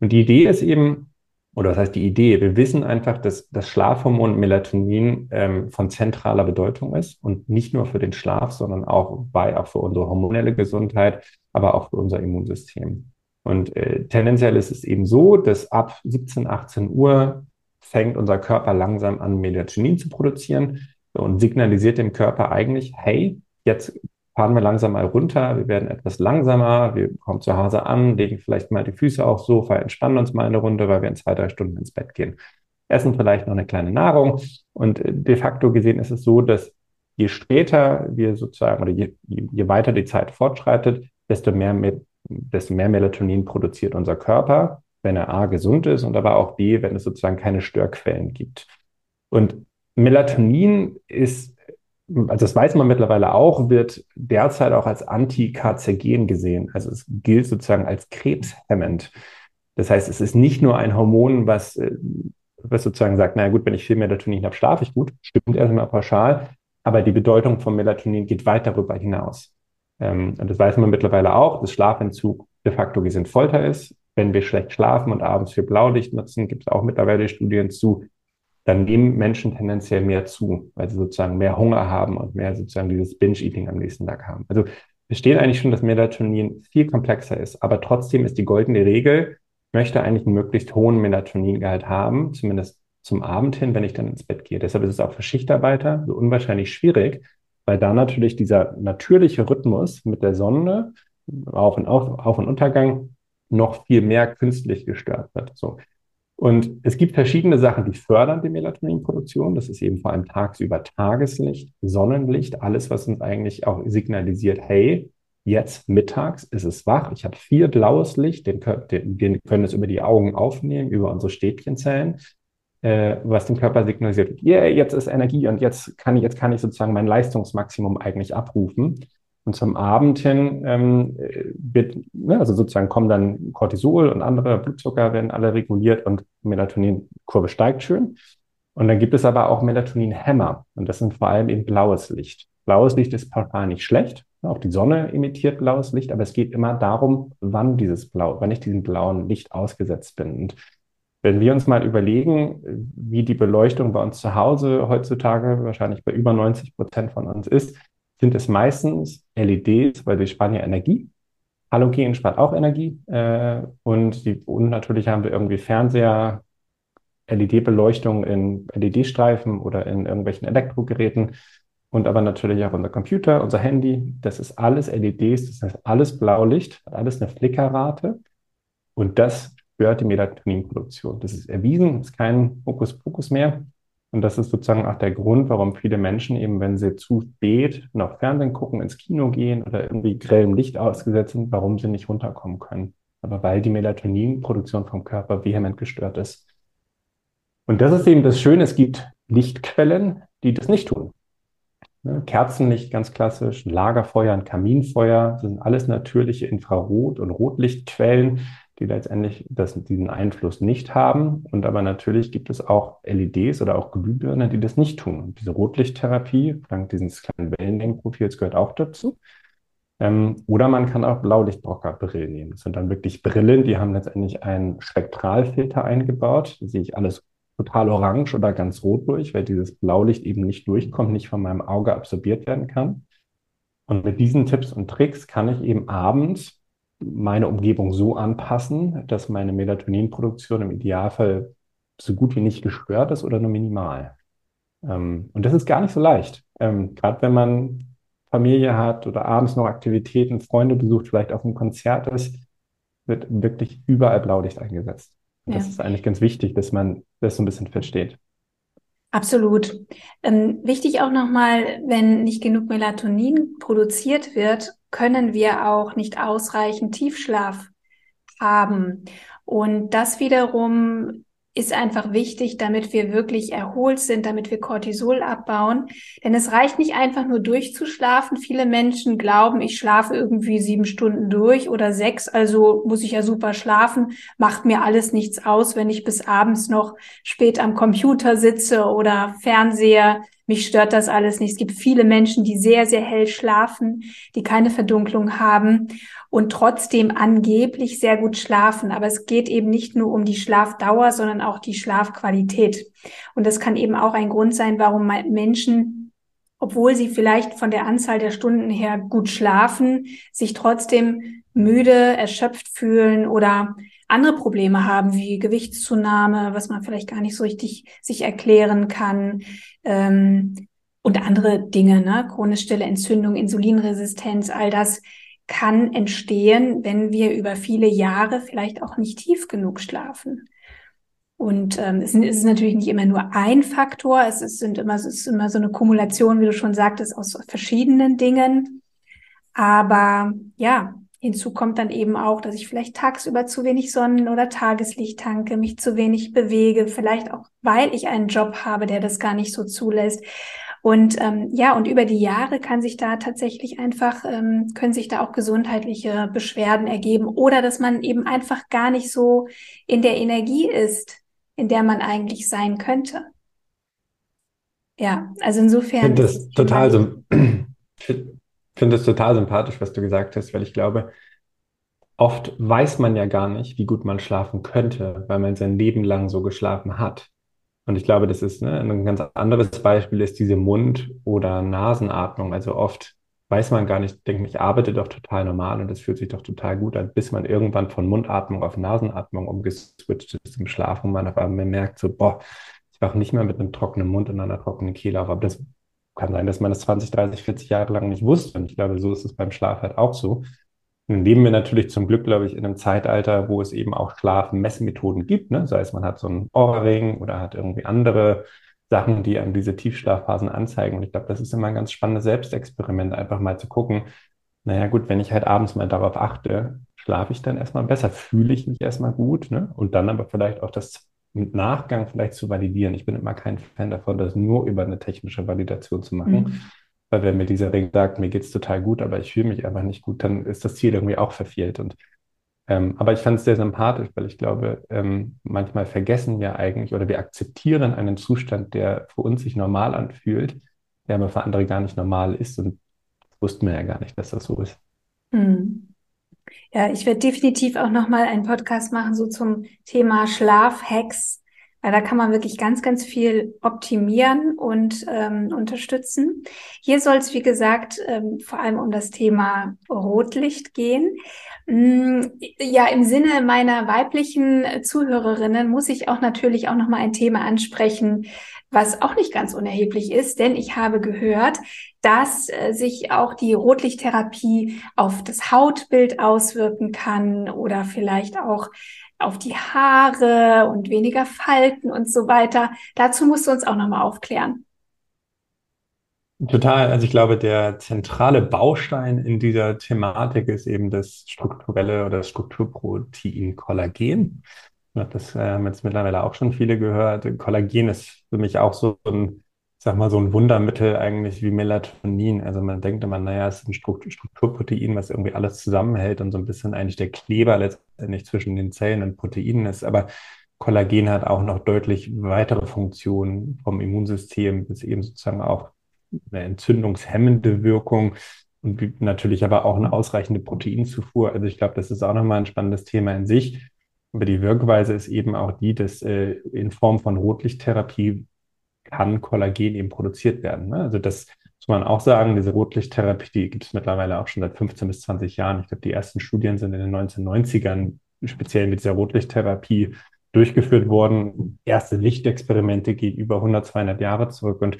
Und die Idee ist eben, oder was heißt die Idee? Wir wissen einfach, dass das Schlafhormon Melatonin ähm, von zentraler Bedeutung ist und nicht nur für den Schlaf, sondern auch bei, auch für unsere hormonelle Gesundheit, aber auch für unser Immunsystem. Und äh, tendenziell ist es eben so, dass ab 17, 18 Uhr fängt unser Körper langsam an, Melatonin zu produzieren und signalisiert dem Körper eigentlich, hey, jetzt fahren wir langsam mal runter, wir werden etwas langsamer, wir kommen zu Hause an, legen vielleicht mal die Füße aufs Sofa, entspannen uns mal eine Runde, weil wir in zwei, drei Stunden ins Bett gehen. Essen vielleicht noch eine kleine Nahrung und de facto gesehen ist es so, dass je später wir sozusagen oder je, je weiter die Zeit fortschreitet, desto mehr, desto mehr Melatonin produziert unser Körper, wenn er A gesund ist und aber auch B, wenn es sozusagen keine Störquellen gibt. Und Melatonin ist also das weiß man mittlerweile auch, wird derzeit auch als Antikarzigen gesehen. Also es gilt sozusagen als krebshemmend. Das heißt, es ist nicht nur ein Hormon, was, äh, was sozusagen sagt, naja gut, wenn ich viel Melatonin habe, schlafe ich gut. Stimmt erstmal pauschal. Aber die Bedeutung von Melatonin geht weit darüber hinaus. Ähm, und das weiß man mittlerweile auch, dass Schlafentzug de facto gesehen Folter ist. Wenn wir schlecht schlafen und abends für Blaulicht nutzen, gibt es auch mittlerweile Studien zu, dann nehmen Menschen tendenziell mehr zu, weil sie sozusagen mehr Hunger haben und mehr sozusagen dieses Binge-Eating am nächsten Tag haben. Also es steht eigentlich schon, dass Melatonin viel komplexer ist, aber trotzdem ist die goldene Regel, ich möchte eigentlich einen möglichst hohen Melatoningehalt haben, zumindest zum Abend hin, wenn ich dann ins Bett gehe. Deshalb ist es auch für Schichtarbeiter so unwahrscheinlich schwierig, weil da natürlich dieser natürliche Rhythmus mit der Sonne, Auf- und, Auf-, Auf und Untergang, noch viel mehr künstlich gestört wird. So. Und es gibt verschiedene Sachen, die fördern die Melatoninproduktion. Das ist eben vor allem tagsüber Tageslicht, Sonnenlicht, alles, was uns eigentlich auch signalisiert, hey, jetzt mittags ist es wach, ich habe viel blaues Licht, den, den, den können es über die Augen aufnehmen, über unsere Stäbchenzellen. äh, was dem Körper signalisiert, yeah, jetzt ist Energie und jetzt kann ich, jetzt kann ich sozusagen mein Leistungsmaximum eigentlich abrufen. Und zum Abend hin ähm, wird, ne, also sozusagen kommen dann Cortisol und andere Blutzucker werden alle reguliert und Melatoninkurve steigt schön. Und dann gibt es aber auch Melatonin-Hämmer. Und das sind vor allem eben blaues Licht. Blaues Licht ist pauschal nicht schlecht. Auch die Sonne emittiert blaues Licht, aber es geht immer darum, wann dieses Blau, wann ich diesem blauen Licht ausgesetzt bin. Und wenn wir uns mal überlegen, wie die Beleuchtung bei uns zu Hause heutzutage wahrscheinlich bei über 90 Prozent von uns ist, sind es meistens LEDs, weil sie sparen ja Energie. Halogen spart auch Energie. Äh, und, die, und natürlich haben wir irgendwie Fernseher, LED-Beleuchtung in LED-Streifen oder in irgendwelchen Elektrogeräten und aber natürlich auch unser Computer, unser Handy. Das ist alles LEDs, das heißt alles Blaulicht, alles eine Flickerrate und das stört die Melatoninproduktion. Das ist erwiesen, ist kein Hokuspokus mehr. Und das ist sozusagen auch der Grund, warum viele Menschen eben, wenn sie zu spät noch Fernsehen gucken, ins Kino gehen oder irgendwie grellem Licht ausgesetzt sind, warum sie nicht runterkommen können. Aber weil die Melatoninproduktion vom Körper vehement gestört ist. Und das ist eben das Schöne, es gibt Lichtquellen, die das nicht tun. Ne, Kerzenlicht ganz klassisch, Lagerfeuer, ein Kaminfeuer, das sind alles natürliche Infrarot- und Rotlichtquellen, die letztendlich das, diesen Einfluss nicht haben. Und aber natürlich gibt es auch LEDs oder auch Glühbirnen, die das nicht tun. Und diese Rotlichttherapie, dank dieses kleinen Wellenlängenprofils, gehört auch dazu. Ähm, oder man kann auch Blaulichtbrocker-Brillen nehmen. Das sind dann wirklich Brillen, die haben letztendlich einen Spektralfilter eingebaut. Da sehe ich alles total orange oder ganz rot durch, weil dieses Blaulicht eben nicht durchkommt, nicht von meinem Auge absorbiert werden kann. Und mit diesen Tipps und Tricks kann ich eben abends meine Umgebung so anpassen, dass meine Melatoninproduktion im Idealfall so gut wie nicht gestört ist oder nur minimal. Ähm, und das ist gar nicht so leicht. Ähm, Gerade wenn man Familie hat oder abends noch Aktivitäten, Freunde besucht, vielleicht auf einem Konzert ist, wird wirklich überall Blaulicht eingesetzt. Und ja. das ist eigentlich ganz wichtig, dass man das so ein bisschen versteht. Absolut. Ähm, wichtig auch nochmal, wenn nicht genug Melatonin produziert wird, können wir auch nicht ausreichend Tiefschlaf haben. Und das wiederum ist einfach wichtig, damit wir wirklich erholt sind, damit wir Cortisol abbauen. Denn es reicht nicht einfach nur durchzuschlafen. Viele Menschen glauben, ich schlafe irgendwie sieben Stunden durch oder sechs, also muss ich ja super schlafen, macht mir alles nichts aus, wenn ich bis abends noch spät am Computer sitze oder Fernseher mich stört das alles nicht. Es gibt viele Menschen, die sehr, sehr hell schlafen, die keine Verdunklung haben und trotzdem angeblich sehr gut schlafen. Aber es geht eben nicht nur um die Schlafdauer, sondern auch die Schlafqualität. Und das kann eben auch ein Grund sein, warum Menschen, obwohl sie vielleicht von der Anzahl der Stunden her gut schlafen, sich trotzdem müde, erschöpft fühlen oder andere Probleme haben, wie Gewichtszunahme, was man vielleicht gar nicht so richtig sich erklären kann, ähm, und andere Dinge, ne? chronisch stille Entzündung, Insulinresistenz, all das kann entstehen, wenn wir über viele Jahre vielleicht auch nicht tief genug schlafen. Und ähm, es, ist natürlich nicht immer nur ein Faktor, es, ist, sind immer, es ist immer so eine Kumulation, wie du schon sagtest, aus verschiedenen Dingen. Aber ja, Hinzu kommt dann eben auch, dass ich vielleicht tagsüber zu wenig Sonnen- oder Tageslicht tanke, mich zu wenig bewege, vielleicht auch, weil ich einen Job habe, der das gar nicht so zulässt. Und ähm, ja, und über die Jahre kann sich da tatsächlich einfach, ähm, können sich da auch gesundheitliche Beschwerden ergeben oder dass man eben einfach gar nicht so in der Energie ist, in der man eigentlich sein könnte. Ja, also insofern. Ich finde das total so, finde es total sympathisch, was du gesagt hast, weil ich glaube, oft weiß man ja gar nicht, wie gut man schlafen könnte, weil man sein Leben lang so geschlafen hat. Und ich glaube, das ist ne, ein ganz anderes Beispiel ist diese Mund- oder Nasenatmung. Also oft weiß man gar nicht, denkt, ich arbeite doch total normal und das fühlt sich doch total gut an, bis man irgendwann von Mundatmung auf Nasenatmung umgeswitcht ist im Schlaf und man auf einmal merkt so, boah, ich wache nicht mehr mit einem trockenen Mund und einer trockenen Kehle auf. Aber das kann sein, dass man das 20, 30, 40 Jahre lang nicht wusste. Und ich glaube, so ist es beim Schlaf halt auch so. Nun leben wir natürlich zum Glück, glaube ich, in einem Zeitalter, wo es eben auch Schlafmessmethoden gibt. Ne? Sei es, man hat so einen Ohrring oder hat irgendwie andere Sachen, die an diese Tiefschlafphasen anzeigen. Und ich glaube, das ist immer ein ganz spannendes Selbstexperiment, einfach mal zu gucken, naja gut, wenn ich halt abends mal darauf achte, schlafe ich dann erstmal besser, fühle ich mich erstmal gut, ne? Und dann aber vielleicht auch das im Nachgang vielleicht zu validieren. Ich bin immer kein Fan davon, das nur über eine technische Validation zu machen. Mhm. Weil wenn mir dieser Ring sagt, mir geht's total gut, aber ich fühle mich einfach nicht gut, dann ist das Ziel irgendwie auch verfehlt. Und ähm, aber ich fand es sehr sympathisch, weil ich glaube, ähm, manchmal vergessen wir eigentlich oder wir akzeptieren einen Zustand, der für uns sich normal anfühlt, der aber für andere gar nicht normal ist. Und wussten wir ja gar nicht, dass das so ist. Mhm. Ja, ich werde definitiv auch nochmal einen Podcast machen, so zum Thema Schlafhacks. Weil da kann man wirklich ganz, ganz viel optimieren und ähm, unterstützen. Hier soll es, wie gesagt, ähm, vor allem um das Thema Rotlicht gehen. Mm, ja, im Sinne meiner weiblichen Zuhörerinnen muss ich auch natürlich auch nochmal ein Thema ansprechen, was auch nicht ganz unerheblich ist, denn ich habe gehört, dass äh, sich auch die Rotlichttherapie auf das Hautbild auswirken kann oder vielleicht auch auf die Haare und weniger Falten und so weiter. Dazu musst du uns auch nochmal aufklären. Total. Also ich glaube, der zentrale Baustein in dieser Thematik ist eben das strukturelle oder das Strukturprotein Kollagen. Das äh, haben jetzt mittlerweile auch schon viele gehört. Kollagen ist für mich auch so ein, sag mal, so ein Wundermittel eigentlich wie Melatonin. Also man denkt immer, naja, es ist ein Strukturprotein, was irgendwie alles zusammenhält und so ein bisschen eigentlich der Kleber letztendlich zwischen den Zellen und Proteinen ist. Aber Kollagen hat auch noch deutlich weitere Funktionen vom Immunsystem bis eben sozusagen auch eine entzündungshemmende Wirkung und natürlich aber auch eine ausreichende Proteinzufuhr. Also ich glaube, das ist auch nochmal ein spannendes Thema in sich. Aber die Wirkweise ist eben auch die, dass äh, in Form von Rotlichttherapie kann Kollagen eben produziert werden. Ne? Also das muss man auch sagen, diese Rotlichttherapie, die gibt es mittlerweile auch schon seit 15 bis 20 Jahren. Ich glaube, die ersten Studien sind in den 1990ern speziell mit dieser Rotlichttherapie durchgeführt worden. Erste Lichtexperimente gehen über 100, 200 Jahre zurück und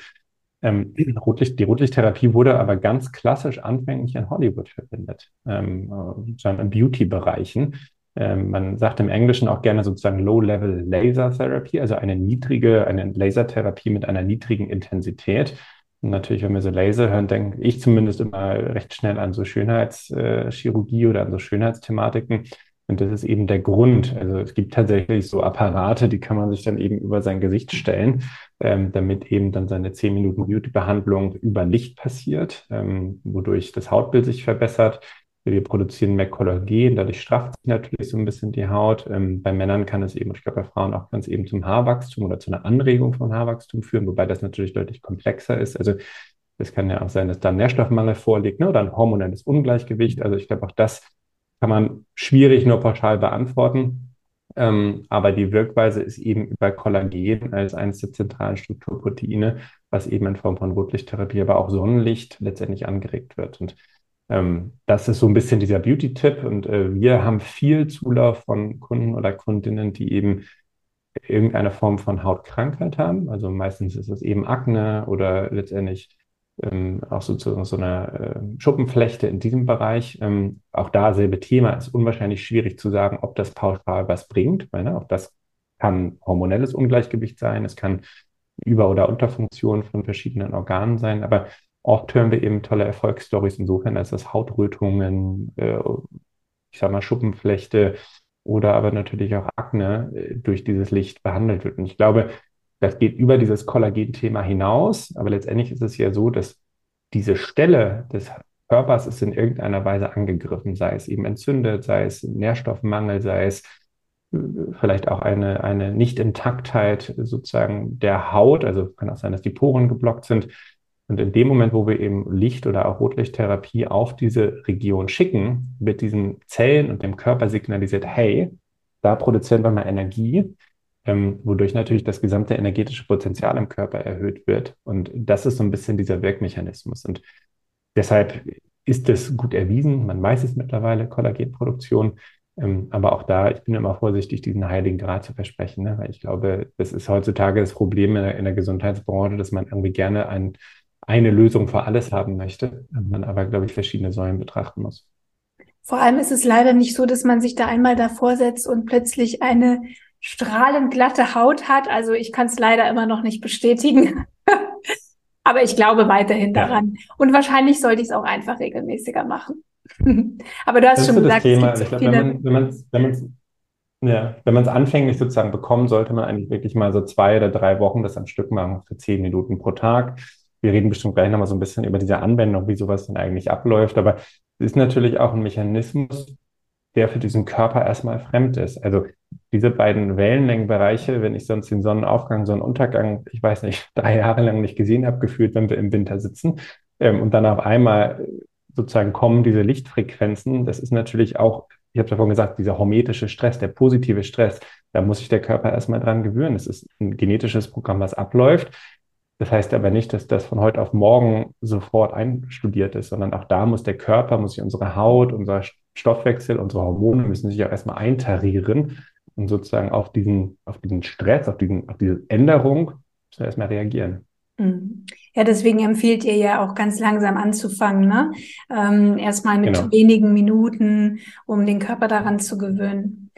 ähm, Rotlicht, die Rotlichttherapie wurde aber ganz klassisch anfänglich in Hollywood verwendet, ähm, in Beauty-Bereichen. Ähm, man sagt im Englischen auch gerne sozusagen Low-Level Laser Therapy, also eine niedrige, eine Lasertherapie mit einer niedrigen Intensität. Und natürlich, wenn wir so Laser hören, denke ich zumindest immer recht schnell an so Schönheitschirurgie oder an so Schönheitsthematiken. Und das ist eben der Grund. Also es gibt tatsächlich so Apparate, die kann man sich dann eben über sein Gesicht stellen, ähm, damit eben dann seine 10 Minuten Beauty-Behandlung über Licht passiert, ähm, wodurch das Hautbild sich verbessert. Wir produzieren mehr Kollagen, dadurch strafft sich natürlich so ein bisschen die Haut. Ähm, bei Männern kann es eben, ich glaube bei Frauen auch ganz eben zum Haarwachstum oder zu einer Anregung von Haarwachstum führen, wobei das natürlich deutlich komplexer ist. Also es kann ja auch sein, dass da ein Nährstoffmangel vorliegt ne, oder ein hormonelles Ungleichgewicht. Also ich glaube, auch das kann man schwierig nur pauschal beantworten. Ähm, aber die Wirkweise ist eben über Kollagen als eines der zentralen Strukturproteine, was eben in Form von Rotlichttherapie, aber auch Sonnenlicht letztendlich angeregt wird. Und ähm, das ist so ein bisschen dieser Beauty-Tipp. Und äh, wir haben viel Zulauf von Kunden oder Kundinnen, die eben irgendeine Form von Hautkrankheit haben. Also meistens ist es eben Akne oder letztendlich ähm, auch sozusagen so eine äh, Schuppenflechte in diesem Bereich. Ähm, auch da selbe Thema, ist unwahrscheinlich schwierig zu sagen, ob das pauschal was bringt. Weil, ne, auch das kann hormonelles Ungleichgewicht sein, es kann Über- oder Unterfunktion von verschiedenen Organen sein, aber oft hören wir eben tolle Erfolgsstories insofern, als das Hautrötungen, äh, ich sag mal Schuppenflechte oder aber natürlich auch Akne äh, durch dieses Licht behandelt wird. Und ich glaube, das geht über dieses Kollagen-Thema hinaus, aber letztendlich ist es ja so, dass diese Stelle des Körpers ist in irgendeiner Weise angegriffen, sei es eben entzündet, sei es Nährstoffmangel, sei es äh, vielleicht auch eine, eine Nicht-Intaktheit sozusagen der Haut, also kann auch sein, dass die Poren geblockt sind. Und in dem Moment, wo wir eben Licht- oder auch Rotlichttherapie auf diese Region schicken, wird diesen Zellen und dem Körper signalisiert, hey, da produzieren wir mal Energie ähm, wodurch natürlich das gesamte energetische Potenzial im Körper erhöht wird. Und das ist so ein bisschen dieser Wirkmechanismus. Und deshalb ist es gut erwiesen, man weiß es mittlerweile, Kollagenproduktion. Ähm, aber auch da, ich bin immer vorsichtig, diesen heiligen Grad zu versprechen, ne? weil ich glaube, das ist heutzutage das Problem in der, in der Gesundheitsbranche, dass man irgendwie gerne ein, eine Lösung für alles haben möchte, man aber, glaube ich, verschiedene Säulen betrachten muss. Vor allem ist es leider nicht so, dass man sich da einmal davor setzt und plötzlich eine strahlend glatte Haut hat. Also ich kann es leider immer noch nicht bestätigen. Aber ich glaube weiterhin daran. Ja. Und wahrscheinlich sollte ich es auch einfach regelmäßiger machen. Aber du hast das schon gesagt, Thema. es gibt so viele... Wenn man, wenn wenn Ja, wenn man es anfänglich sozusagen bekommen, sollte man eigentlich wirklich mal so zwei oder drei Wochen das am Stück machen für zehn Minuten pro Tag. Wir reden bestimmt gleich nochmal so ein bisschen über diese Anwendung, wie sowas dann eigentlich abläuft. Aber es ist natürlich auch ein Mechanismus, der für diesen Körper erstmal fremd ist. Also diese beiden Wellenlängenbereiche, wenn ich sonst den Sonnenaufgang, Sonnenuntergang, ich weiß nicht, drei Jahre lang nicht gesehen habe, gefühlt, wenn wir im Winter sitzen, ähm, und dann auf einmal sozusagen kommen diese Lichtfrequenzen, das ist natürlich auch, ich habe davon gesagt, dieser hormetische Stress, der positive Stress, da muss sich der Körper erstmal dran gewöhnen. Das ist ein genetisches Programm, was abläuft. Das heißt aber nicht, dass das von heute auf morgen sofort einstudiert ist, sondern auch da muss der Körper, muss sich unsere Haut, unser Stoffwechsel, unsere Hormone müssen sich auch erstmal eintarieren und sozusagen auf diesen, auf diesen Stress, auf, diesen, auf diese Änderung müssen wir erstmal reagieren. Mhm. Ja, deswegen empfiehlt ihr ja auch ganz langsam anzufangen, ne? Ähm, erstmal mit Genau. wenigen Minuten, um den Körper daran zu gewöhnen.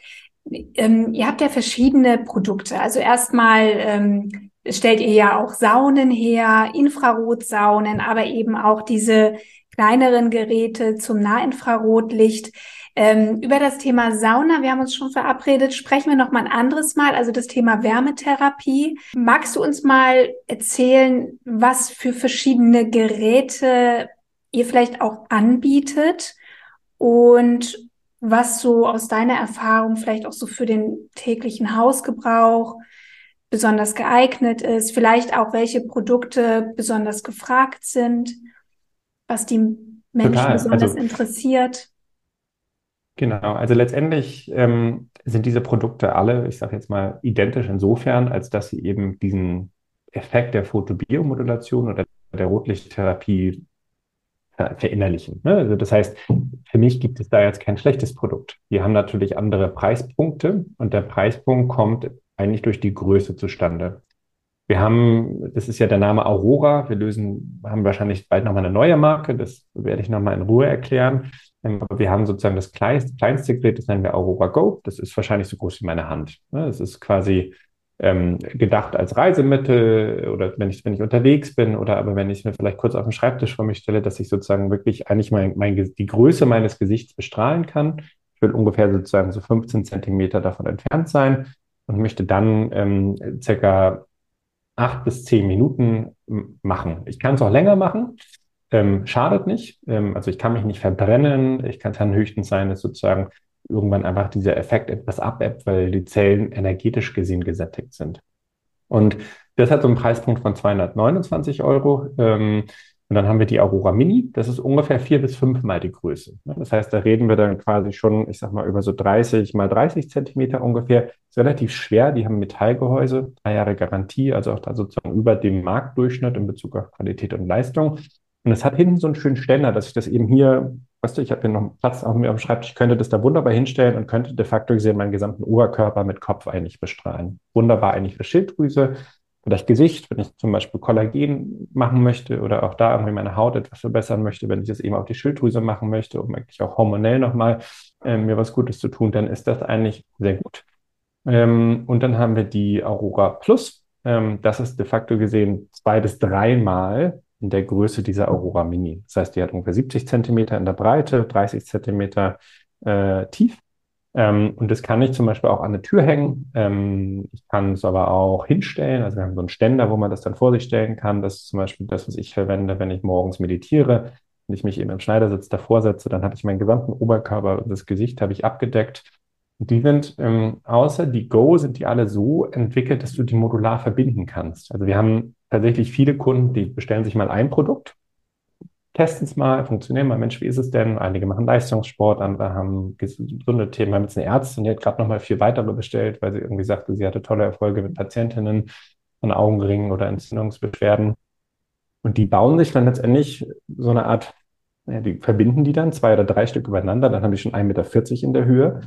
Ähm, ihr habt ja verschiedene Produkte. Also erstmal ähm, stellt ihr ja auch Saunen her, Infrarotsaunen, aber eben auch diese kleineren Geräte zum Nahinfrarotlicht. Ähm, über das Thema Sauna, wir haben uns schon verabredet, sprechen wir noch mal ein anderes Mal, also das Thema Wärmetherapie. Magst du uns mal erzählen, was für verschiedene Geräte ihr vielleicht auch anbietet und was so aus deiner Erfahrung vielleicht auch so für den täglichen Hausgebrauch besonders geeignet ist, vielleicht auch welche Produkte besonders gefragt sind, was die Menschen Total. besonders Also interessiert? Genau, also letztendlich ähm, sind diese Produkte alle, ich sage jetzt mal, identisch insofern, als dass sie eben diesen Effekt der Photobiomodulation oder der Rotlichttherapie ver verinnerlichen. Ne? Also das heißt, für mich gibt es da jetzt kein schlechtes Produkt. Die haben natürlich andere Preispunkte und der Preispunkt kommt eigentlich durch die Größe zustande. Wir haben, das ist ja der Name Aurora. Wir lösen, haben wahrscheinlich bald nochmal eine neue Marke. Das werde ich nochmal in Ruhe erklären. Ähm, aber wir haben sozusagen das kleinste, kleinste Gerät, das nennen wir Aurora Go. Das ist wahrscheinlich so groß wie meine Hand. Ne? Das ist quasi ähm, gedacht als Reisemittel oder wenn ich, wenn ich unterwegs bin oder aber wenn ich mir vielleicht kurz auf den Schreibtisch vor mich stelle, dass ich sozusagen wirklich eigentlich mein, mein, die Größe meines Gesichts bestrahlen kann. Ich will ungefähr sozusagen so 15 Zentimeter davon entfernt sein und möchte dann ähm, circa acht bis zehn Minuten machen. Ich kann es auch länger machen. Ähm, schadet nicht. Ähm, also ich kann mich nicht verbrennen. Ich kann dann höchstens sein, dass sozusagen irgendwann einfach dieser Effekt etwas abebbt, weil die Zellen energetisch gesehen gesättigt sind. Und das hat so einen Preispunkt von 229 Euro. Ähm, und dann haben wir die Aurora Mini. Das ist ungefähr vier bis fünfmal die Größe. Das heißt, da reden wir dann quasi schon, ich sag mal, über so 30 mal 30 Zentimeter ungefähr. Ist relativ schwer. Die haben Metallgehäuse, drei Jahre Garantie, also auch da sozusagen über dem Marktdurchschnitt in Bezug auf Qualität und Leistung. Und es hat hinten so einen schönen Ständer, dass ich das eben hier, weißt du, ich habe hier noch Platz auf mir am Schreibtisch, ich könnte das da wunderbar hinstellen und könnte de facto gesehen meinen gesamten Oberkörper mit Kopf eigentlich bestrahlen. Wunderbar eigentlich für Schilddrüse, vielleicht Gesicht, wenn ich zum Beispiel Kollagen machen möchte oder auch da irgendwie meine Haut etwas verbessern möchte, wenn ich das eben auf die Schilddrüse machen möchte, um wirklich auch hormonell nochmal äh, mir was Gutes zu tun, dann ist das eigentlich sehr gut. Ähm, und dann haben wir die Aurora Plus. Ähm, das ist de facto gesehen zwei bis dreimal in der Größe dieser Aurora Mini. Das heißt, die hat ungefähr 70 Zentimeter in der Breite, 30 Zentimeter äh, tief. Ähm, und das kann ich zum Beispiel auch an eine Tür hängen. Ähm, ich kann es aber auch hinstellen. Also wir haben so einen Ständer, wo man das dann vor sich stellen kann. Das ist zum Beispiel das, was ich verwende, wenn ich morgens meditiere. Wenn ich mich eben im Schneidersitz davor setze, dann habe ich meinen gesamten Oberkörper und das Gesicht habe ich abgedeckt. Und die sind, ähm, außer die Go, sind die alle so entwickelt, dass du die modular verbinden kannst. Also wir haben tatsächlich viele Kunden, die bestellen sich mal ein Produkt, testen es mal, funktionieren mal, Mensch, wie ist es denn? Einige machen Leistungssport, andere haben gesunde Themen. Wir haben jetzt eine Ärztin, die hat gerade nochmal vier weitere bestellt, weil sie irgendwie sagte, sie hatte tolle Erfolge mit Patientinnen von Augenringen oder Entzündungsbeschwerden. Und die bauen sich dann letztendlich so eine Art, ja, die verbinden die dann zwei oder drei Stück übereinander, dann haben die schon 1,40 Meter in der Höhe.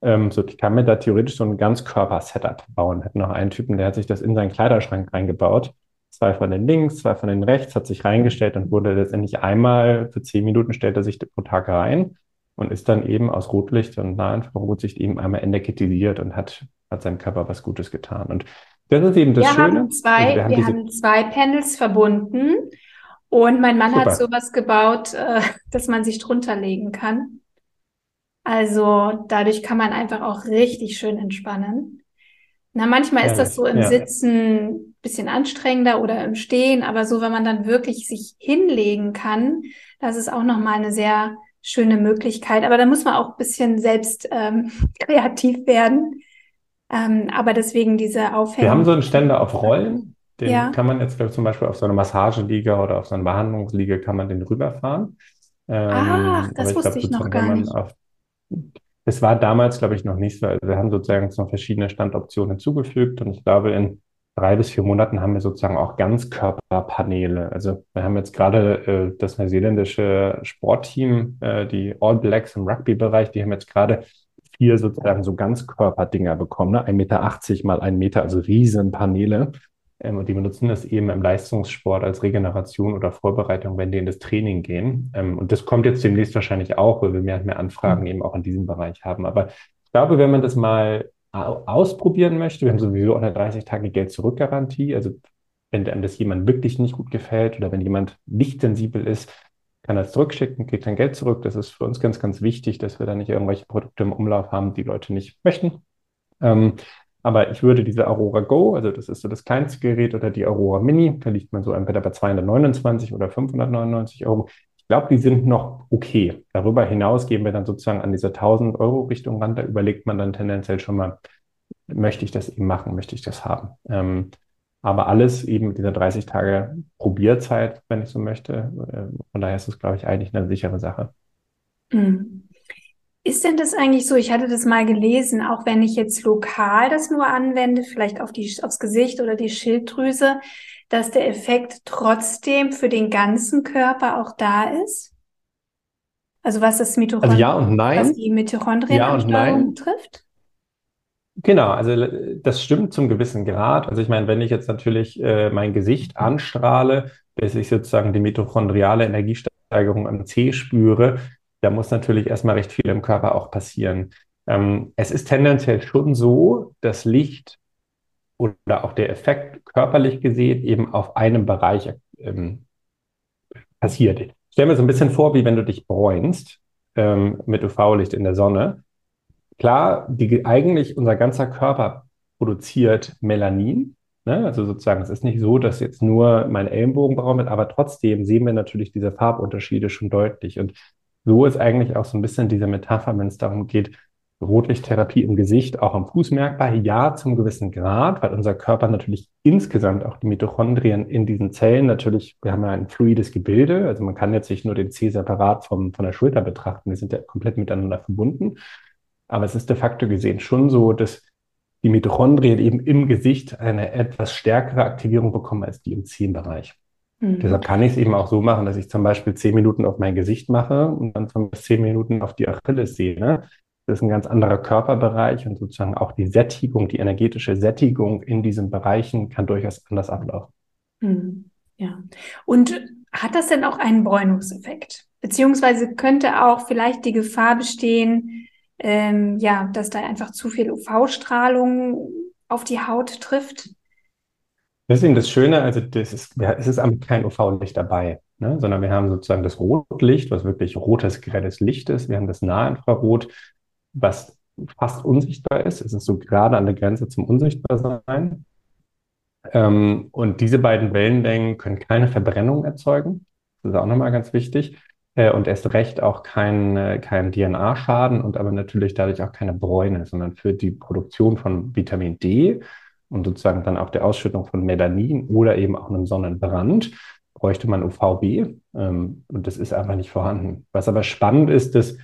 Ähm, so, ich kann mir da theoretisch so ein Ganzkörper-Setup bauen. Hat noch einen Typen, der hat sich das in seinen Kleiderschrank reingebaut zwei von den links, zwei von den rechts, hat sich reingestellt und wurde letztendlich einmal für zehn Minuten stellt er sich pro Tag rein und ist dann eben aus Rotlicht und Nahinfrarotsicht eben einmal energetisiert und hat, hat seinem Körper was Gutes getan. Und das ist eben das wir Schöne. Haben zwei, also wir haben, wir haben zwei Panels verbunden und mein Mann Super. hat sowas gebaut, äh, dass man sich drunter legen kann. Also dadurch kann man einfach auch richtig schön entspannen. Na, manchmal ist das so im ja. Sitzen bisschen anstrengender oder im Stehen, aber so, wenn man dann wirklich sich hinlegen kann, das ist auch nochmal eine sehr schöne Möglichkeit. Aber da muss man auch ein bisschen selbst ähm, kreativ werden. Ähm, aber deswegen diese Aufhängung. Wir haben so einen Ständer auf Rollen. Den Ja. kann man jetzt, glaub ich, zum Beispiel auf so eine Massageliege oder auf so eine Behandlungsliege kann man den rüberfahren. Ach, Ähm, das aber wusste glaub, ich noch gar nicht. auf, es war damals, glaube ich, noch nicht so. Also wir haben sozusagen noch verschiedene Standoptionen hinzugefügt und ich glaube, in drei bis vier Monaten haben wir sozusagen auch Ganzkörperpaneele. Also wir haben jetzt gerade äh, das neuseeländische Sportteam, äh, die All Blacks im Rugby-Bereich, die haben jetzt gerade vier sozusagen so Ganzkörperdinger bekommen, ne? 1,80 Meter mal ein Meter, also Riesenpaneele. Ähm, und die benutzen das eben im Leistungssport als Regeneration oder Vorbereitung, wenn die in das Training gehen. Ähm, und das kommt jetzt demnächst wahrscheinlich auch, weil wir mehr und mehr Anfragen eben auch in diesem Bereich haben. Aber ich glaube, wenn man das mal ausprobieren möchte, wir haben sowieso auch eine 30 Tage Geld-Zurück-Garantie. Also wenn einem das jemand wirklich nicht gut gefällt oder wenn jemand nicht sensibel ist, kann er es zurückschicken, kriegt sein Geld zurück. Das ist für uns ganz, ganz wichtig, dass wir da nicht irgendwelche Produkte im Umlauf haben, die Leute nicht möchten. Ähm, aber ich würde diese Aurora Go, also das ist so das kleinste Gerät, oder die Aurora Mini, da liegt man so entweder bei 229 oder 599 Euro. Glaube, die sind noch okay. Darüber hinaus gehen wir dann sozusagen an diese 1000 Euro Richtung ran. Da überlegt man dann tendenziell schon mal, möchte ich das eben machen, möchte ich das haben. Ähm, aber alles eben mit dieser 30 Tage Probierzeit, wenn ich so möchte. Äh, Von daher ist es, glaube ich, eigentlich eine sichere Sache. Hm. Ist denn das eigentlich so? Ich hatte das mal gelesen, auch wenn ich jetzt lokal das nur anwende, vielleicht auf die, aufs Gesicht oder die Schilddrüse, dass der Effekt trotzdem für den ganzen Körper auch da ist? Also was das Also Mitochondrien, ja und was nein. die Ja und nein. betrifft? Genau, also das stimmt zum gewissen Grad. Also ich meine, wenn ich jetzt natürlich äh, mein Gesicht anstrahle, bis ich sozusagen die mitochondriale Energiesteigerung am C spüre, da muss natürlich erstmal recht viel im Körper auch passieren. Ähm, es ist tendenziell schon so, dass Licht oder auch der Effekt körperlich gesehen eben auf einem Bereich ähm, passiert. Stell mir so ein bisschen vor, wie wenn du dich bräunst ähm, mit UV-Licht in der Sonne. Klar, die, eigentlich unser ganzer Körper produziert Melanin. Ne? Also sozusagen, es ist nicht so, dass jetzt nur mein Ellenbogen braun wird, aber trotzdem sehen wir natürlich diese Farbunterschiede schon deutlich. Und so ist eigentlich auch so ein bisschen diese Metapher, wenn es darum geht, Rotlichttherapie im Gesicht, auch am Fuß merkbar. Ja, zum gewissen Grad, weil unser Körper natürlich insgesamt auch die Mitochondrien in diesen Zellen natürlich, wir haben ja ein fluides Gebilde, also man kann jetzt nicht nur den C separat vom, von der Schulter betrachten, die sind ja komplett miteinander verbunden. Aber es ist de facto gesehen schon so, dass die Mitochondrien eben im Gesicht eine etwas stärkere Aktivierung bekommen als die im Zehenbereich. Mhm. Deshalb kann ich es eben auch so machen, dass ich zum Beispiel zehn Minuten auf mein Gesicht mache und dann zum Beispiel zehn Minuten auf die Achillessehne. Das ist ein ganz anderer Körperbereich und sozusagen auch die Sättigung, die energetische Sättigung in diesen Bereichen kann durchaus anders ablaufen. Mhm. Ja. Und hat das denn auch einen Bräunungseffekt? Beziehungsweise könnte auch vielleicht die Gefahr bestehen, ähm, ja, dass da einfach zu viel UV-Strahlung auf die Haut trifft? Das ist eben das Schöne, also das ist, ja, es ist kein UV-Licht dabei, ne? sondern wir haben sozusagen das Rotlicht, was wirklich rotes, grelles Licht ist. Wir haben das Nahinfrarot, was fast unsichtbar ist. Es ist so gerade an der Grenze zum Unsichtbarsein. Ähm, und diese beiden Wellenlängen können keine Verbrennung erzeugen. Das ist auch nochmal ganz wichtig. Äh, und erst recht auch kein, äh, kein DNA-Schaden und aber natürlich dadurch auch keine Bräune, sondern für die Produktion von Vitamin D und sozusagen dann auch der Ausschüttung von Melanin oder eben auch einem Sonnenbrand bräuchte man UVB. Ähm, und das ist einfach nicht vorhanden. Was aber spannend ist, dass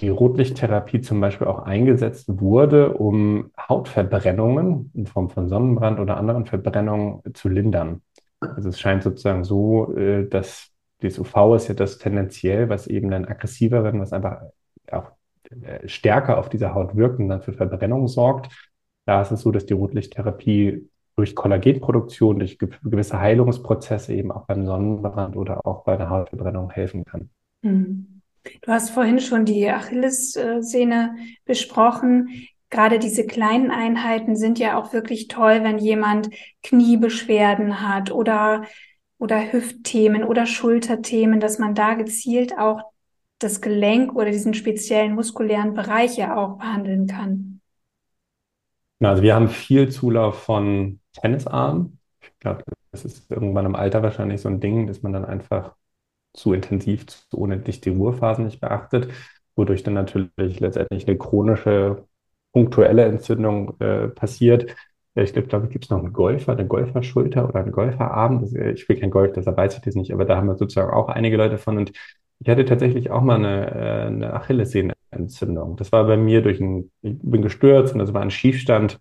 die Rotlichttherapie zum Beispiel auch eingesetzt wurde, um Hautverbrennungen in Form von Sonnenbrand oder anderen Verbrennungen zu lindern. Also es scheint sozusagen so, äh, dass das UV ist ja das tendenziell, was eben einen aggressiveren, was einfach auch äh, stärker auf diese Haut wirkt und dann für Verbrennung sorgt. Da ist es so, dass die Rotlichttherapie durch Kollagenproduktion, durch ge gewisse Heilungsprozesse eben auch beim Sonnenbrand oder auch bei der Hautverbrennung helfen kann. Mhm. Du hast vorhin schon die Achillessehne besprochen. Gerade diese kleinen Einheiten sind ja auch wirklich toll, wenn jemand Kniebeschwerden hat oder, oder Hüftthemen oder Schulterthemen, dass man da gezielt auch das Gelenk oder diesen speziellen muskulären Bereich ja auch behandeln kann. Also wir haben viel Zulauf von Tennisarmen. Ich glaube, das ist irgendwann im Alter wahrscheinlich so ein Ding, dass man dann einfach zu intensiv, zu unendlich die Ruhephasen nicht beachtet, wodurch dann natürlich letztendlich eine chronische, punktuelle Entzündung äh, passiert. Ich glaube, glaube gibt es noch einen Golfer, eine Golferschulter oder einen Golferarm. Das, äh, ich spiele kein Golf, deshalb weiß ich das nicht, aber da haben wir sozusagen auch einige Leute von. Und ich hatte tatsächlich auch mal eine, äh, eine Achillessehnenentzündung. Das war bei mir durch ein, ich bin gestürzt und das war ein Schiefstand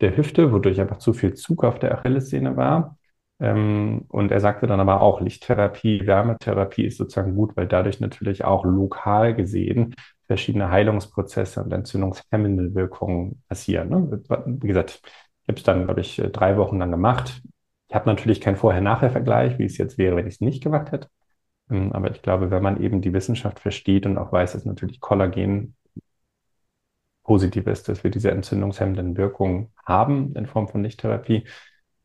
der Hüfte, wodurch einfach zu viel Zug auf der Achillessehne war. Ähm, und er sagte dann aber auch, Lichttherapie, Wärmetherapie ist sozusagen gut, weil dadurch natürlich auch lokal gesehen verschiedene Heilungsprozesse und entzündungshemmende Wirkungen passieren. Ne? Wie gesagt, ich habe es dann, glaube ich, drei Wochen lang gemacht. Ich habe natürlich keinen Vorher-Nachher-Vergleich, wie es jetzt wäre, wenn ich es nicht gemacht hätte. Ähm, aber ich glaube, wenn man eben die Wissenschaft versteht und auch weiß, dass natürlich Kollagen positiv ist, dass wir diese entzündungshemmenden Wirkungen haben in Form von Lichttherapie,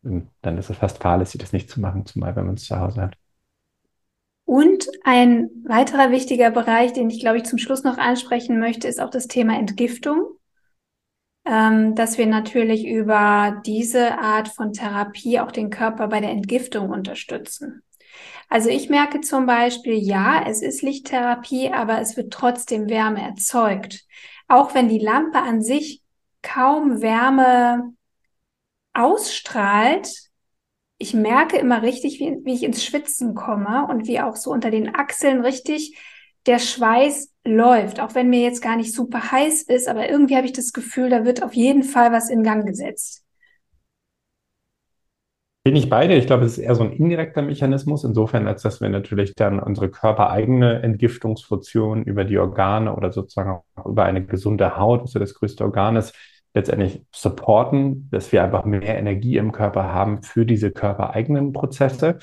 ähm, dann ist es fast fahrlässig, das nicht zu machen, zumal wenn man es zu Hause hat. Und ein weiterer wichtiger Bereich, den ich glaube ich zum Schluss noch ansprechen möchte, ist auch das Thema Entgiftung. Ähm, dass wir natürlich über diese Art von Therapie auch den Körper bei der Entgiftung unterstützen. Also ich merke zum Beispiel, ja, es ist Lichttherapie, aber es wird trotzdem Wärme erzeugt. Auch wenn die Lampe an sich kaum Wärme ausstrahlt, ich merke immer richtig, wie, wie ich ins Schwitzen komme und wie auch so unter den Achseln richtig der Schweiß läuft, auch wenn mir jetzt gar nicht super heiß ist, aber irgendwie habe ich das Gefühl, da wird auf jeden Fall was in Gang gesetzt. Bin ich beide. Ich glaube, es ist eher so ein indirekter Mechanismus, insofern, als dass wir natürlich dann unsere körpereigene Entgiftungsfunktion über die Organe oder sozusagen auch über eine gesunde Haut, ja das größte Organ ist, letztendlich supporten, dass wir einfach mehr Energie im Körper haben für diese körpereigenen Prozesse.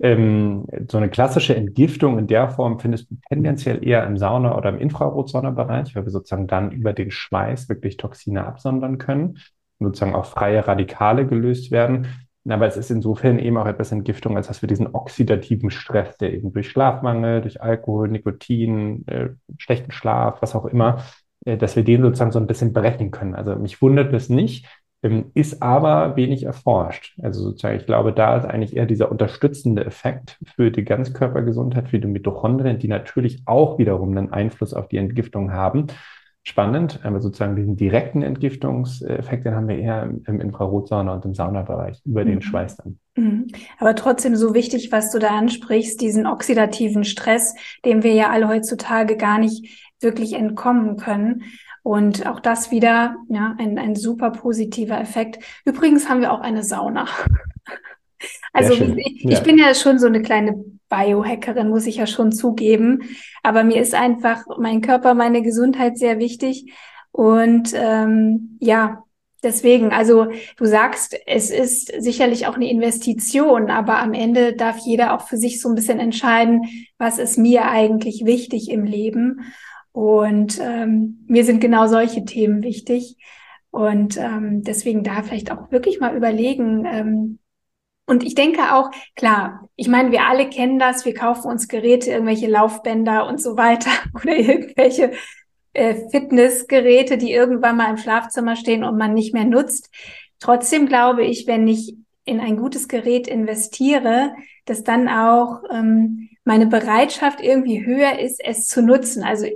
Ähm, so eine klassische Entgiftung in der Form findest du tendenziell eher im Sauna- oder im Infrarotsonderbereich, weil wir sozusagen dann über den Schweiß wirklich Toxine absondern können sozusagen auch freie Radikale gelöst werden. Aber es ist insofern eben auch etwas Entgiftung, als dass wir diesen oxidativen Stress, der eben durch Schlafmangel, durch Alkohol, Nikotin, äh, schlechten Schlaf, was auch immer, äh, dass wir den sozusagen so ein bisschen brechen können. Also mich wundert es nicht, ähm, ist aber wenig erforscht. Also sozusagen, ich glaube, da ist eigentlich eher dieser unterstützende Effekt für die Ganzkörpergesundheit, für die Mitochondrien, die natürlich auch wiederum einen Einfluss auf die Entgiftung haben. Spannend, aber sozusagen diesen direkten Entgiftungseffekt, den haben wir eher im, im Infrarotsauna und im Saunabereich über mhm. den Schweiß dann. Mhm. Aber trotzdem so wichtig, was du da ansprichst, diesen oxidativen Stress, dem wir ja alle heutzutage gar nicht wirklich entkommen können. Und auch das wieder, ja, ein, ein super positiver Effekt. Übrigens haben wir auch eine Sauna. Also ich, ich ja. bin ja schon so eine kleine Biohackerin, muss ich ja schon zugeben. Aber mir ist einfach mein Körper, meine Gesundheit sehr wichtig. Und ähm, ja, deswegen, also du sagst, es ist sicherlich auch eine Investition, aber am Ende darf jeder auch für sich so ein bisschen entscheiden, was ist mir eigentlich wichtig im Leben. Und ähm, mir sind genau solche Themen wichtig. Und ähm, deswegen da vielleicht auch wirklich mal überlegen. Ähm, und ich denke auch, klar, ich meine, wir alle kennen das, wir kaufen uns Geräte, irgendwelche Laufbänder und so weiter oder irgendwelche äh, Fitnessgeräte, die irgendwann mal im Schlafzimmer stehen und man nicht mehr nutzt. Trotzdem glaube ich, wenn ich in ein gutes Gerät investiere, dass dann auch ähm, meine Bereitschaft irgendwie höher ist, es zu nutzen. Also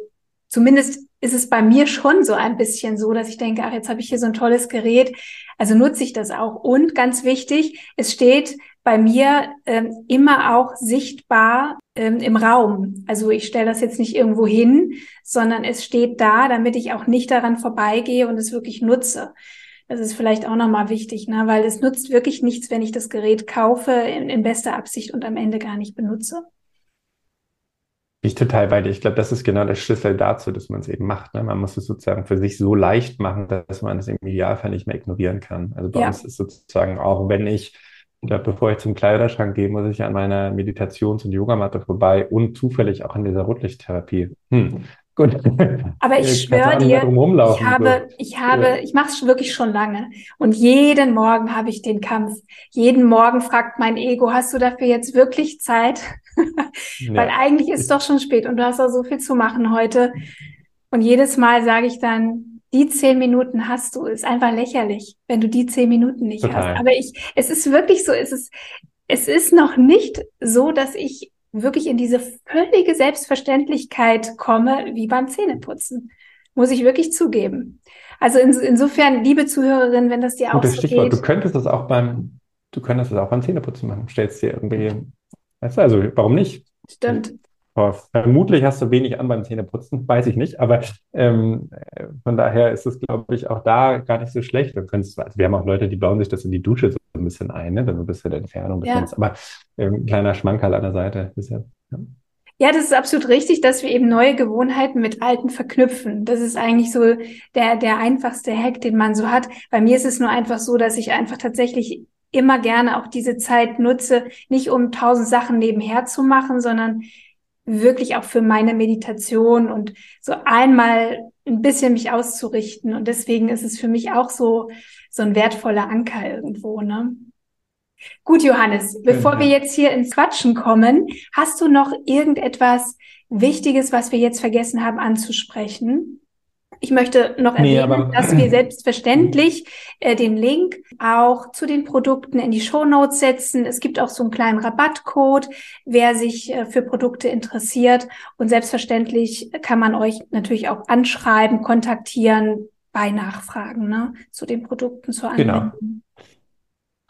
zumindest ist es bei mir schon so ein bisschen so, dass ich denke, ach, jetzt habe ich hier so ein tolles Gerät, also nutze ich das auch. Und ganz wichtig, es steht bei mir ähm, immer auch sichtbar ähm, im Raum. Also ich stelle das jetzt nicht irgendwo hin, sondern es steht da, damit ich auch nicht daran vorbeigehe und es wirklich nutze. Das ist vielleicht auch nochmal wichtig, ne? weil es nutzt wirklich nichts, wenn ich das Gerät kaufe in, in bester Absicht und am Ende gar nicht benutze. Ich total bei dir. Ich glaube, das ist genau der Schlüssel dazu, dass man es eben macht. Ne? Man muss es sozusagen für sich so leicht machen, dass man es im Idealfall nicht mehr ignorieren kann. Also bei ja. uns ist sozusagen auch, wenn ich, glaub, bevor ich zum Kleiderschrank gehe, muss ich an meiner Meditations- und Yogamatte vorbei und zufällig auch an dieser Rotlichttherapie. Hm. Gut. Aber ich schwöre dir, ich habe, ich habe, ja. ich mache es wirklich schon lange. Und jeden Morgen habe ich den Kampf. Jeden Morgen fragt mein Ego, hast du dafür jetzt wirklich Zeit? Ja. Weil eigentlich ist es doch schon spät und du hast auch so viel zu machen heute. Und jedes Mal sage ich dann, die zehn Minuten hast du, ist einfach lächerlich, wenn du die zehn Minuten nicht Total. hast. Aber ich, es ist wirklich so, es ist, es ist noch nicht so, dass ich wirklich in diese völlige Selbstverständlichkeit komme, wie beim Zähneputzen. Muss ich wirklich zugeben. Also in, insofern, liebe Zuhörerin, wenn das dir Gutes auch so Stichwort. geht. Du könntest das auch beim, du könntest das auch beim Zähneputzen machen. Stellst dir irgendwie, weißt du, also warum nicht? Stimmt. Vermutlich hast du wenig an beim Zähneputzen, weiß ich nicht, aber ähm, von daher ist es, glaube ich, auch da gar nicht so schlecht. Wir, also wir haben auch Leute, die bauen sich das in die Dusche so ein bisschen ein, ne? wenn du ein bisschen Entfernung bist. Ja. Aber ähm, kleiner Schmankerl an der Seite. Bisher, ja. ja, das ist absolut richtig, dass wir eben neue Gewohnheiten mit alten verknüpfen. Das ist eigentlich so der, der einfachste Hack, den man so hat. Bei mir ist es nur einfach so, dass ich einfach tatsächlich immer gerne auch diese Zeit nutze, nicht um tausend Sachen nebenher zu machen, sondern wirklich auch für meine Meditation und so einmal ein bisschen mich auszurichten. Und deswegen ist es für mich auch so, so ein wertvoller Anker irgendwo, ne? Gut, Johannes, bevor wir jetzt hier ins Quatschen kommen, hast du noch irgendetwas Wichtiges, was wir jetzt vergessen haben anzusprechen? Ich möchte noch erwähnen, nee, dass wir selbstverständlich äh, den Link auch zu den Produkten in die Show Notes setzen. Es gibt auch so einen kleinen Rabattcode, wer sich äh, für Produkte interessiert. Und selbstverständlich kann man euch natürlich auch anschreiben, kontaktieren bei Nachfragen ne, zu den Produkten, zur genau. Anwendung. Genau.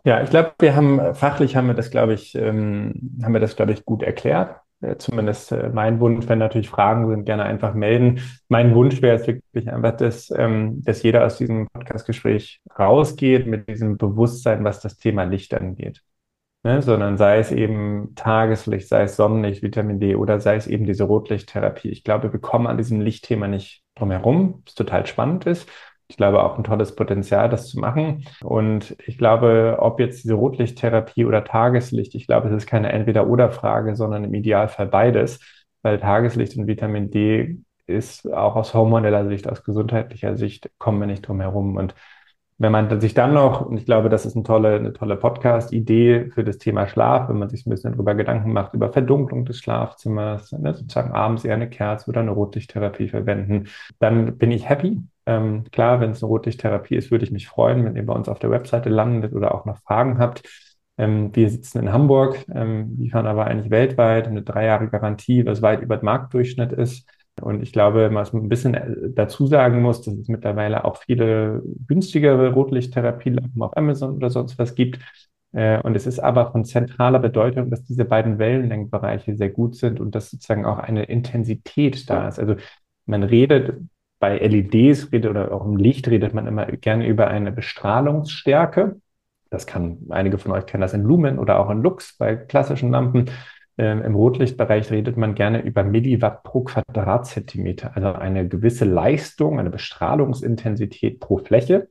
Ja, ich glaube, wir haben fachlich haben wir das, glaube ich, ähm, haben wir das, glaube ich, gut erklärt. Äh, zumindest äh, mein Wunsch, wenn natürlich Fragen sind, gerne einfach melden. Mein Wunsch wäre es wirklich einfach, dass, ähm, dass jeder aus diesem Podcastgespräch rausgeht mit diesem Bewusstsein, was das Thema Licht angeht. Ne? Sondern sei es eben Tageslicht, sei es Sonnenlicht, Vitamin D oder sei es eben diese Rotlichttherapie. Ich glaube, wir kommen an diesem Lichtthema nicht drum herum, was total spannend ist ich glaube, auch ein tolles Potenzial, das zu machen. Und ich glaube, ob jetzt diese Rotlichttherapie oder Tageslicht, ich glaube, es ist keine Entweder-Oder-Frage, sondern im Idealfall beides, weil Tageslicht und Vitamin D ist auch aus hormoneller Sicht, aus gesundheitlicher Sicht, kommen wir nicht drum herum. Und wenn man sich dann noch, und ich glaube, das ist eine tolle, eine tolle Podcast-Idee für das Thema Schlaf, wenn man sich ein bisschen darüber Gedanken macht, über Verdunklung des Schlafzimmers, ne, sozusagen abends eher eine Kerze oder eine Rotlichttherapie verwenden, dann bin ich happy. Ähm, klar, wenn es eine Rotlichttherapie ist, würde ich mich freuen, wenn ihr bei uns auf der Webseite landet oder auch noch Fragen habt. Ähm, wir sitzen in Hamburg, ähm, liefern aber eigentlich weltweit eine drei Jahre Garantie, was weit über den Marktdurchschnitt ist. Und ich glaube, was man ein bisschen äh, dazu sagen muss, dass es mittlerweile auch viele günstigere Rotlichttherapielampen auf Amazon oder sonst was gibt. Äh, und es ist aber von zentraler Bedeutung, dass diese beiden Wellenlängenbereiche sehr gut sind und dass sozusagen auch eine Intensität da ist. Also man redet bei LEDs redet oder auch im Licht redet man immer gerne über eine Bestrahlungsstärke. Das kann, einige von euch kennen das in Lumen oder auch in Lux bei klassischen Lampen. Ähm, Im Rotlichtbereich redet man gerne über Milliwatt pro Quadratzentimeter, also eine gewisse Leistung, eine Bestrahlungsintensität pro Fläche.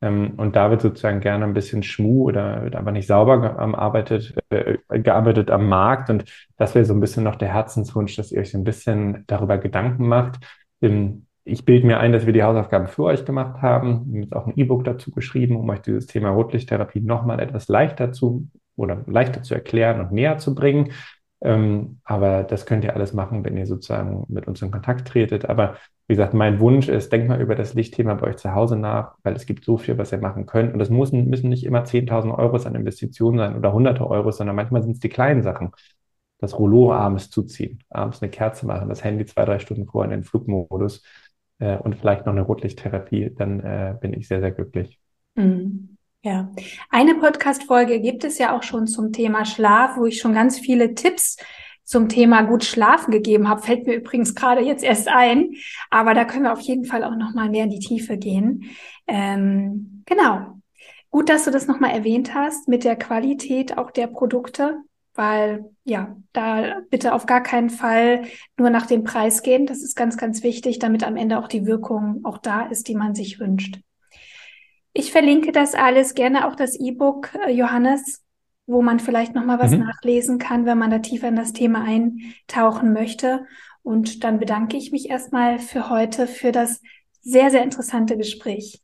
Ähm, und da wird sozusagen gerne ein bisschen Schmu oder wird einfach nicht sauber gearbeitet, äh, gearbeitet am Markt. Und das wäre so ein bisschen noch der Herzenswunsch, dass ihr euch ein bisschen darüber Gedanken macht. Im ich bilde mir ein, dass wir die Hausaufgaben für euch gemacht haben. Wir haben jetzt auch ein E-Book dazu geschrieben, um euch dieses Thema Rotlichttherapie nochmal etwas leichter zu oder leichter zu erklären und näher zu bringen. Ähm, aber das könnt ihr alles machen, wenn ihr sozusagen mit uns in Kontakt tretet. Aber wie gesagt, mein Wunsch ist, denkt mal über das Lichtthema bei euch zu Hause nach, weil es gibt so viel, was ihr machen könnt. Und es müssen, müssen nicht immer 10.000 Euro an Investitionen sein oder hunderte Euro, sondern manchmal sind es die kleinen Sachen. Das Rollo abends zuziehen, abends eine Kerze machen, das Handy zwei, drei Stunden vorher in den Flugmodus äh, und vielleicht noch eine Rotlichttherapie, dann äh, bin ich sehr, sehr glücklich. Mhm. Ja, eine Podcast-Folge gibt es ja auch schon zum Thema Schlaf, wo ich schon ganz viele Tipps zum Thema gut schlafen gegeben habe. Fällt mir übrigens gerade jetzt erst ein, aber da können wir auf jeden Fall auch noch mal mehr in die Tiefe gehen. Ähm, genau. Gut, dass du das noch mal erwähnt hast mit der Qualität auch der Produkte weil ja, da bitte auf gar keinen Fall nur nach dem Preis gehen. Das ist ganz, ganz wichtig, damit am Ende auch die Wirkung auch da ist, die man sich wünscht. Ich verlinke das alles gerne auch das E-Book äh, Johannes, wo man vielleicht noch mal was mhm. nachlesen kann, wenn man da tiefer in das Thema eintauchen möchte. Und dann bedanke ich mich erstmal für heute für das sehr, sehr interessante Gespräch.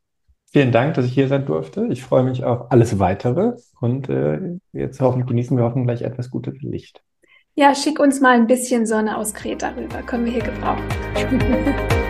Vielen Dank, dass ich hier sein durfte. Ich freue mich auf alles weitere und äh, jetzt hoffen, genießen wir hoffentlich etwas gutes Licht. Ja, schick uns mal ein bisschen Sonne aus Kreta rüber. Können wir hier gebrauchen.